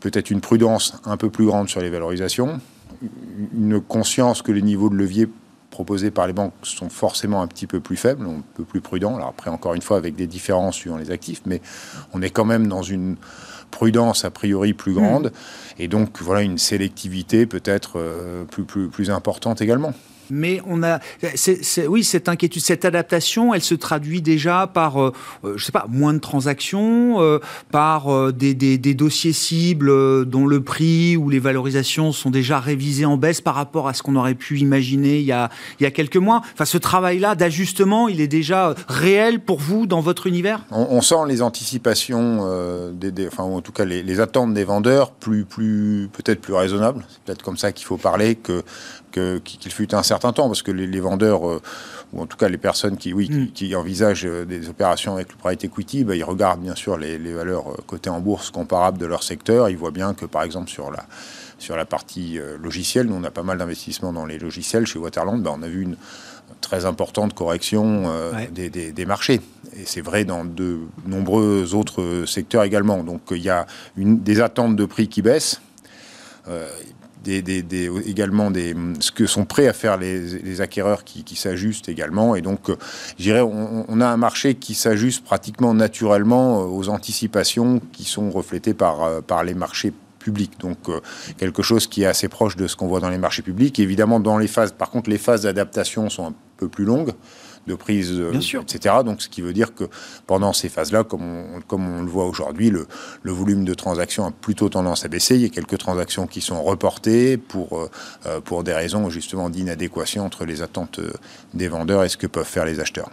peut-être une prudence un peu plus grande sur les valorisations, une conscience que les niveaux de levier proposés par les banques sont forcément un petit peu plus faibles, un peu plus prudents. Alors après, encore une fois, avec des différences suivant les actifs, mais on est quand même dans une prudence a priori plus grande, mmh. et donc voilà une sélectivité peut-être euh, plus, plus, plus importante également mais on a, oui, cette inquiétude, cette adaptation, elle se traduit déjà par, euh, euh, je sais pas, moins de transactions, euh, par des, dossiers cibles dont le prix ou les valorisations sont déjà révisées en baisse par rapport à ce qu'on aurait pu imaginer il y a, il y a quelques mois. Enfin, ce travail-là d'ajustement, il est déjà réel pour vous dans votre univers? On, sent les anticipations, enfin, en tout cas les, les attentes des vendeurs plus, plus peut-être plus raisonnables. C'est peut-être comme ça qu'il faut parler que qu'il fut un certain temps, parce que les, vendeurs, euh, ou en tout cas les personnes qui, oui, qui, mm. envisagent euh, des opérations avec le private equity, bah, ils regardent bien sûr les, valeurs euh, cotées en bourse comparables de leur secteur. Ils voient bien que par exemple sur la, sur la partie logicielle, nous on a pas mal d'investissements dans les logiciels chez Waterland, bah, on a vu une très importante correction des, des, marchés. Et c'est vrai dans de nombreux autres secteurs également. Donc il y a une, des attentes de prix qui baissent également ce que sont prêts à faire les, acquéreurs qui, s'ajustent également. Et donc, euh, je dirais, on, a un marché qui s'ajuste pratiquement naturellement euh, aux anticipations qui sont reflétées par, euh, par les marchés publics. Donc, quelque chose qui est assez proche de ce qu'on voit dans les marchés publics. évidemment, dans les phases, par contre, les phases d'adaptation sont un peu plus longues. De prise, etc. Donc, ce qui veut dire que pendant ces phases-là, comme on, comme on le voit aujourd'hui, le, le, volume de transactions a plutôt tendance à baisser. Il y a quelques transactions qui sont reportées pour, pour des raisons justement d'inadéquation entre les attentes des vendeurs et ce que peuvent faire les acheteurs.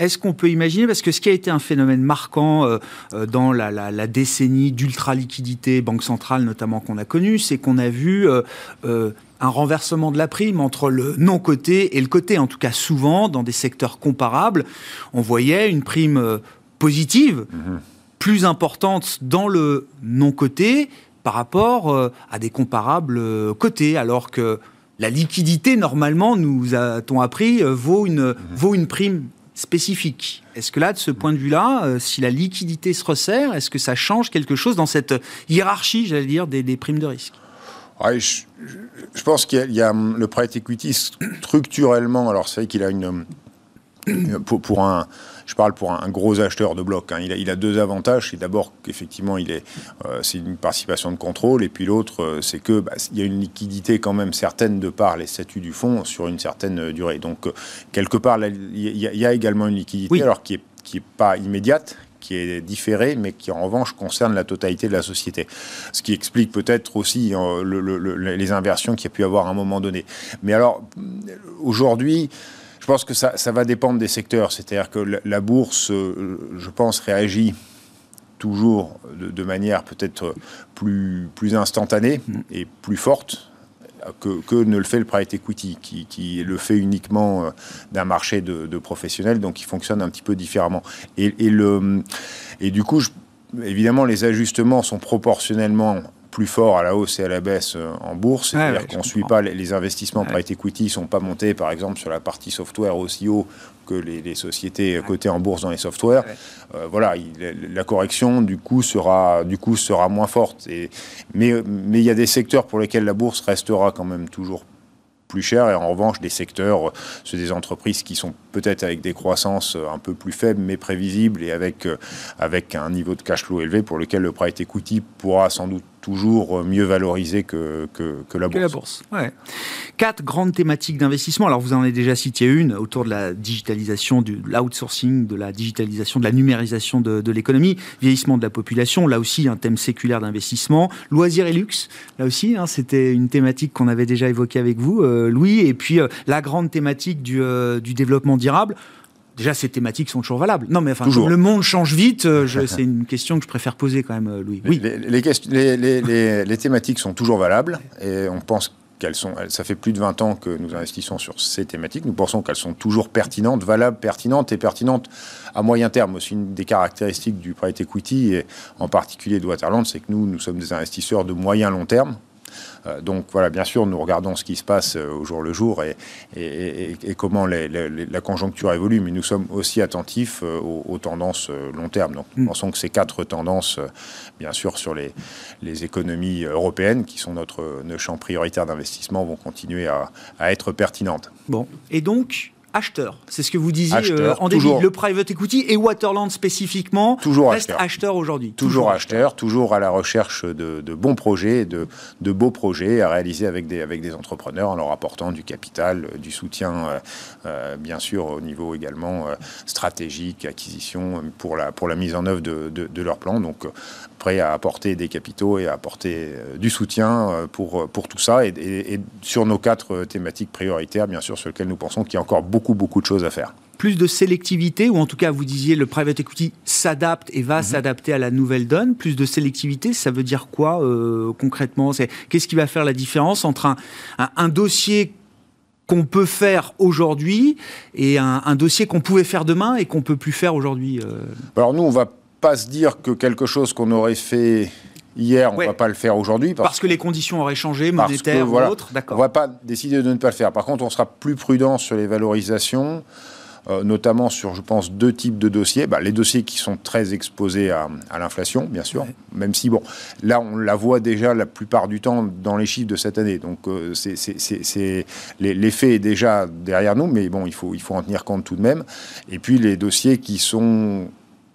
Est-ce qu'on peut imaginer, parce que ce qui a été un phénomène marquant euh, euh, dans la, décennie d'ultra-liquidité, banque centrale notamment qu'on a connu, c'est qu'on a vu euh, un renversement de la prime entre le non-coté et le coté. En tout cas, souvent, dans des secteurs comparables, on voyait une prime positive, mhm. plus importante dans le non-coté par rapport à des comparables cotés, alors que la liquidité, normalement, nous a-t-on appris, vaut une, mhm. vaut une prime spécifique. Est-ce que là, de ce point de vue-là, euh, si la liquidité se resserre, est-ce que ça change quelque chose dans cette hiérarchie, j'allais dire, des, primes de risque? Je, pense qu'il y, a le private equity structurellement. Alors, c'est vrai qu'il a une. pour un je parle pour un, gros acheteur de blocs. Hein. Il, a, deux avantages. C'est d'abord qu'effectivement, il est, euh, c'est une participation de contrôle, et puis l'autre, euh, c'est que bah, il y a une liquidité quand même certaine de par les statuts du fonds sur une certaine euh, durée. Donc quelque part, il y, a également une liquidité, alors qui est qui est pas immédiate, qui est différée, mais qui en revanche concerne la totalité de la société. Ce qui explique peut-être aussi les inversions qu'il y a pu avoir à un moment donné. Mais alors, aujourd'hui, je pense que ça, va dépendre des secteurs. C'est-à-dire que la, bourse, euh, je pense, réagit toujours de, manière peut-être plus, plus instantanée mm. et plus forte que, ne le fait le private equity, qui, le fait uniquement euh, d'un marché de, professionnels, donc qui fonctionne un petit peu différemment. Et, le, et du coup, évidemment, les ajustements sont proportionnellement plus fort à la hausse et à la baisse euh, en bourse. C'est-à-dire qu'on ne suit pas les, investissements private equity, ne sont pas montés, par exemple, sur la partie software aussi haut que les, sociétés cotées en bourse dans les softwares. Euh, voilà, la correction, du coup, sera, du coup, sera moins forte. Et, mais il y a des secteurs pour lesquels la bourse restera quand même toujours plus cher. Et en revanche, des secteurs, c'est des entreprises qui sont peut-être avec des croissances un peu plus faibles, mais prévisibles et avec, avec un niveau de cash flow élevé pour lequel le private equity pourra sans doute toujours mieux valorisé que, que, la bourse. la bourse. Ouais. Quatre grandes thématiques d'investissement. Alors, vous en avez déjà cité une autour de la digitalisation, de l'outsourcing, de la digitalisation, de la numérisation de, de l'économie, vieillissement de la population. Là aussi, un thème séculaire d'investissement. Loisirs et luxe. Là aussi, hein, c'était une thématique qu'on avait déjà évoquée avec vous, euh, Louis. Et puis, euh, la grande thématique du, euh, du développement durable. Déjà, ces thématiques sont toujours valables. Non, mais enfin, le monde change vite, euh, c'est une question que je préfère poser quand même, euh, Louis. Oui. Les, les, thématiques sont toujours valables et on pense qu'elles sont. Ça fait plus de 20 ans que nous investissons sur ces thématiques. Nous pensons qu'elles sont toujours pertinentes, valables, pertinentes et pertinentes à moyen terme. Aussi, une des caractéristiques du private equity et en particulier de Waterland, c'est que nous, nous sommes des investisseurs de moyen long terme. Euh, donc voilà, bien sûr, nous regardons ce qui se passe euh, au jour le jour et, comment la conjoncture évolue, mais nous sommes aussi attentifs euh, aux, tendances long terme. Donc nous mm. pensons que ces quatre tendances, bien sûr, sur les, économies européennes, qui sont notre, champ prioritaire d'investissement, vont continuer à, à être pertinentes. Bon, et donc acheteur. C'est ce que vous disiez euh, en début. Le private equity et Waterland spécifiquement toujours reste acheteur, aujourd'hui. Toujours, acheteur, toujours à la recherche de, bons projets, de, beaux projets à réaliser avec des, avec des entrepreneurs en leur apportant du capital, euh, du soutien, euh, bien sûr, au niveau également stratégique, acquisition, pour la, pour la mise en œuvre de, de leur plan. Donc, prêt à apporter des capitaux et à apporter du soutien pour, pour tout ça. Et, et sur nos quatre thématiques prioritaires, bien sûr, sur lesquelles nous pensons qu'il y a encore beaucoup beaucoup, de choses à faire plus de sélectivité, ou en tout cas, vous disiez, le private equity s'adapte et va mhm. s'adapter à la nouvelle donne. Plus de sélectivité, ça veut dire quoi euh, concrètement? Qu'est-ce qui va faire la différence entre un, dossier qu'on peut faire aujourd'hui et un, dossier qu'on pouvait faire demain et qu'on peut plus faire aujourd'hui euh? Alors nous, on va pas se dire que quelque chose qu'on aurait fait hier, on ne va pas le faire aujourd'hui. Parce, que les conditions auraient changé, monétaires ou autres. On ne va pas décider de ne pas le faire. Par contre, on sera plus prudent sur les valorisations, euh, notamment sur, je pense, deux types de dossiers. Bah, les dossiers qui sont très exposés à, l'inflation, bien sûr, même si, bon, là, on la voit déjà la plupart du temps dans les chiffres de cette année. Donc, euh, l'effet est déjà derrière nous, mais bon, il faut, il faut en tenir compte tout de même. Et puis, les dossiers qui sont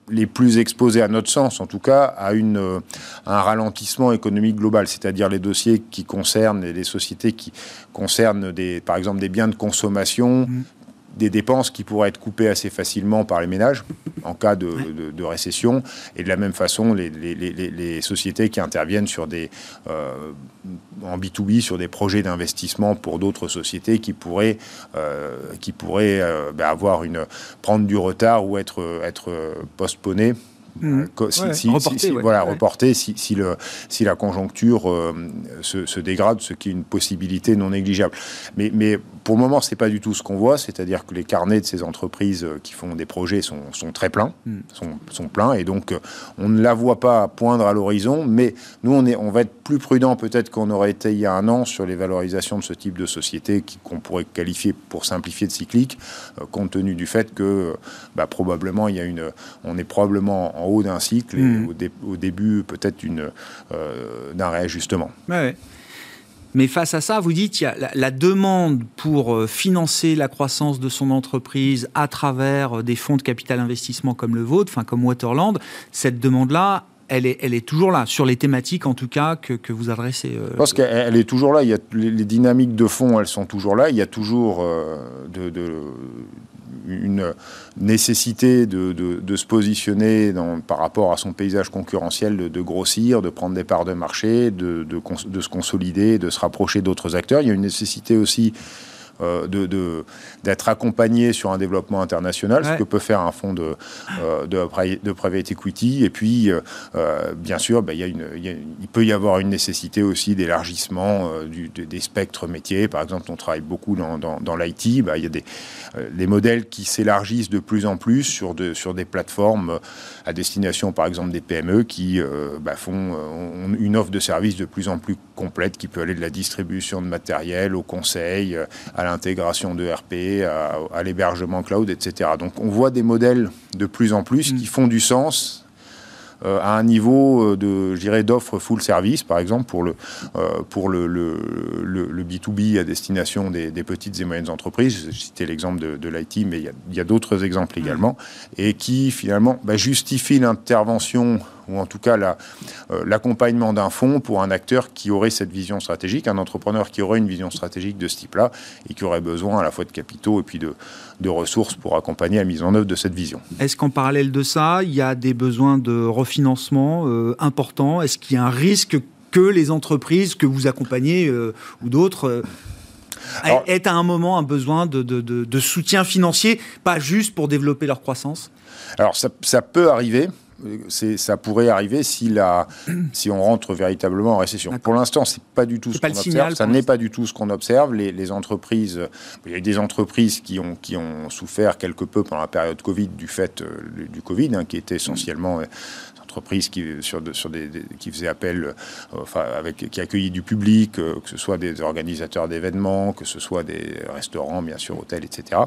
les plus exposés, à notre sens en tout cas, à, une, euh, un ralentissement économique global, c'est-à-dire les dossiers qui concernent les sociétés qui concernent des, par exemple des biens de consommation, mmh. Des dépenses qui pourraient être coupées assez facilement par les ménages en cas de, récession. Et de la même façon, les, sociétés qui interviennent sur des, euh, en B2B sur des projets d'investissement pour d'autres sociétés qui pourraient, euh, qui pourraient euh, ben, avoir une, prendre du retard ou être, être postponées Mmh. Si, voilà, si, le, si la conjoncture euh, se, dégrade, ce qui est une possibilité non négligeable. Mais, mais pour le moment, c'est pas du tout ce qu'on voit, c'est-à-dire que les carnets de ces entreprises euh, qui font des projets sont, sont très pleins, mmh. sont, sont, pleins, et donc euh, on ne la voit pas poindre à l'horizon, mais nous, on, est, on va être plus prudent peut-être qu'on aurait été il y a un an sur les valorisations de ce type de société qu'on pourrait qualifier, pour simplifier, de cyclique, compte tenu du fait que bah, probablement il y a une, on est probablement en haut d'un cycle et hmm. au, début peut-être euh, d'un réajustement. Mais face à ça, vous dites, il y a la, demande pour euh, financer la croissance de son entreprise à travers euh, des fonds de capital investissement comme le vôtre, enfin comme Waterland. Cette demande-là, elle est, elle est toujours là, sur les thématiques en tout cas que, que vous adressez. Je pense qu'elle est toujours là. Il y a, les, dynamiques de fonds, elles sont toujours là. Il y a toujours de, une nécessité de, se positionner par rapport à son paysage concurrentiel, de, grossir, de prendre des parts de marché, de, se consolider, de se rapprocher d'autres acteurs. Il y a une nécessité aussi euh, de, d'être accompagné sur un développement international, ce que peut faire un fonds de, euh, de, private equity. Et puis, euh, bien sûr, bah, il, y a une, il, peut y avoir une nécessité aussi d'élargissement des spectres métiers. Par exemple, on travaille beaucoup dans, dans, l'IT. Bah, il y a des, des modèles qui s'élargissent de plus en plus sur, de, sur des plateformes à destination, par exemple, des PME qui bah, font une offre de services de plus en plus complète qui peut aller de la distribution de matériel au conseil, à l'intégration de RP, à, l'hébergement cloud, etc. Donc on voit des modèles de plus en plus qui mm. font du sens euh, à un niveau euh, de, je dirais, d'offre full service, par exemple, pour le, euh, pour le, le, le, B2B à destination des, petites et moyennes entreprises. J'ai cité l'exemple de, de l'IT, mais il y a, d'autres exemples également, et qui finalement bah, justifient l'intervention ou en tout cas l'accompagnement d'un fonds pour un acteur qui aurait cette vision stratégique, un entrepreneur qui aurait une vision stratégique de ce type-là et qui aurait besoin à la fois de capitaux et puis de, de ressources pour accompagner la mise en œuvre de cette vision. Est-ce qu'en parallèle de ça, il y a des besoins de refinancement euh, importants? Est-ce qu'il y a un risque que les entreprises que vous accompagnez euh, ou d'autres euh, aient à un moment un besoin de, de, de, soutien financier, pas juste pour développer leur croissance? Alors ça, ça peut arriver ça pourrait arriver si, la, si on rentre véritablement en récession. Pour l'instant, c'est pas du tout ce qu'on observe. Ça n'est pas du tout ce qu'on observe. Les, entreprises, il y a des entreprises qui ont, qui ont souffert quelque peu pendant la période Covid du fait euh, du Covid, hein, qui était essentiellement euh, entreprises qui, sur, sur des, qui faisaient appel, euh, enfin, avec, qui accueillent du public, que ce soit des organisateurs d'événements, que ce soit des restaurants, bien sûr, hôtels, etc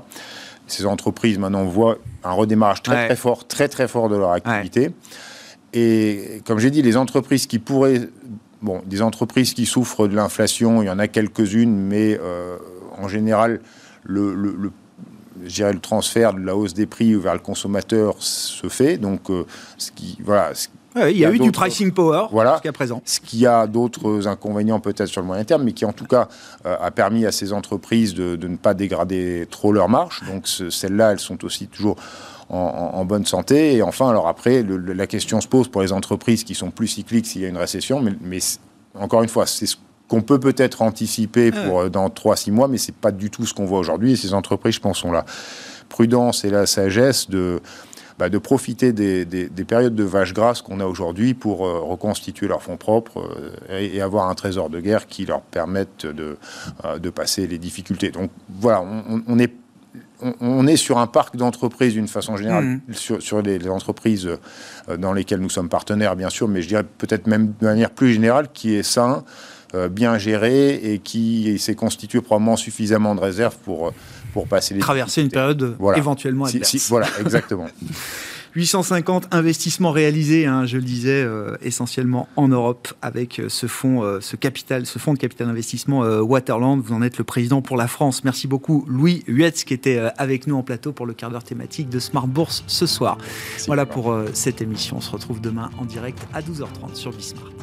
ces entreprises maintenant voient un redémarrage très très fort, très très fort de leur activité. Et comme j'ai dit, les entreprises qui pourraient, bon, des entreprises qui souffrent de l'inflation, il y en a quelques-unes, mais euh, en général, le, le, le le transfert de la hausse des prix vers le consommateur se fait. Donc, euh, ce qui, voilà, ce il y, a, eu du pricing power voilà, jusqu'à présent. Ce qui a d'autres inconvénients peut-être sur le moyen terme, mais qui en tout cas euh, a permis à ces entreprises de, ne pas dégrader trop leur marge. Donc celles-là, elles sont aussi toujours en, bonne santé. Et enfin, alors après, la question se pose pour les entreprises qui sont plus cycliques s'il y a une récession, mais, encore une fois, c'est ce qu'on peut peut-être anticiper ah pour, euh, dans 3-6 mois, mais c'est pas du tout ce qu'on voit aujourd'hui. Et ces entreprises, je pense, ont la prudence et la sagesse de bah, de profiter des, périodes de vaches grasses qu'on a aujourd'hui pour euh, reconstituer leurs fonds propres euh, et, avoir un trésor de guerre qui leur permette de, euh, de passer les difficultés. Donc voilà, on, est on, est sur un parc d'entreprises d'une façon générale, mmh. sur, les, entreprises dans lesquelles nous sommes partenaires, bien sûr, mais je dirais peut-être même de manière plus générale, qui est sain, bien géré et qui s'est constitué probablement suffisamment de réserves pour pour passer les traverser une période éventuellement adverse. voilà, exactement. 850 investissements réalisés, hein, je le disais, euh, essentiellement en Europe avec euh, ce fonds, euh, ce capital, ce fonds de capital investissement Waterland. Vous en êtes le président pour la France. Merci beaucoup, Louis Huetz, qui était avec nous en plateau pour le quart d'heure thématique de Smart Bourse ce soir. voilà pour cette émission. On se retrouve demain en direct à 12h30 sur Bismart.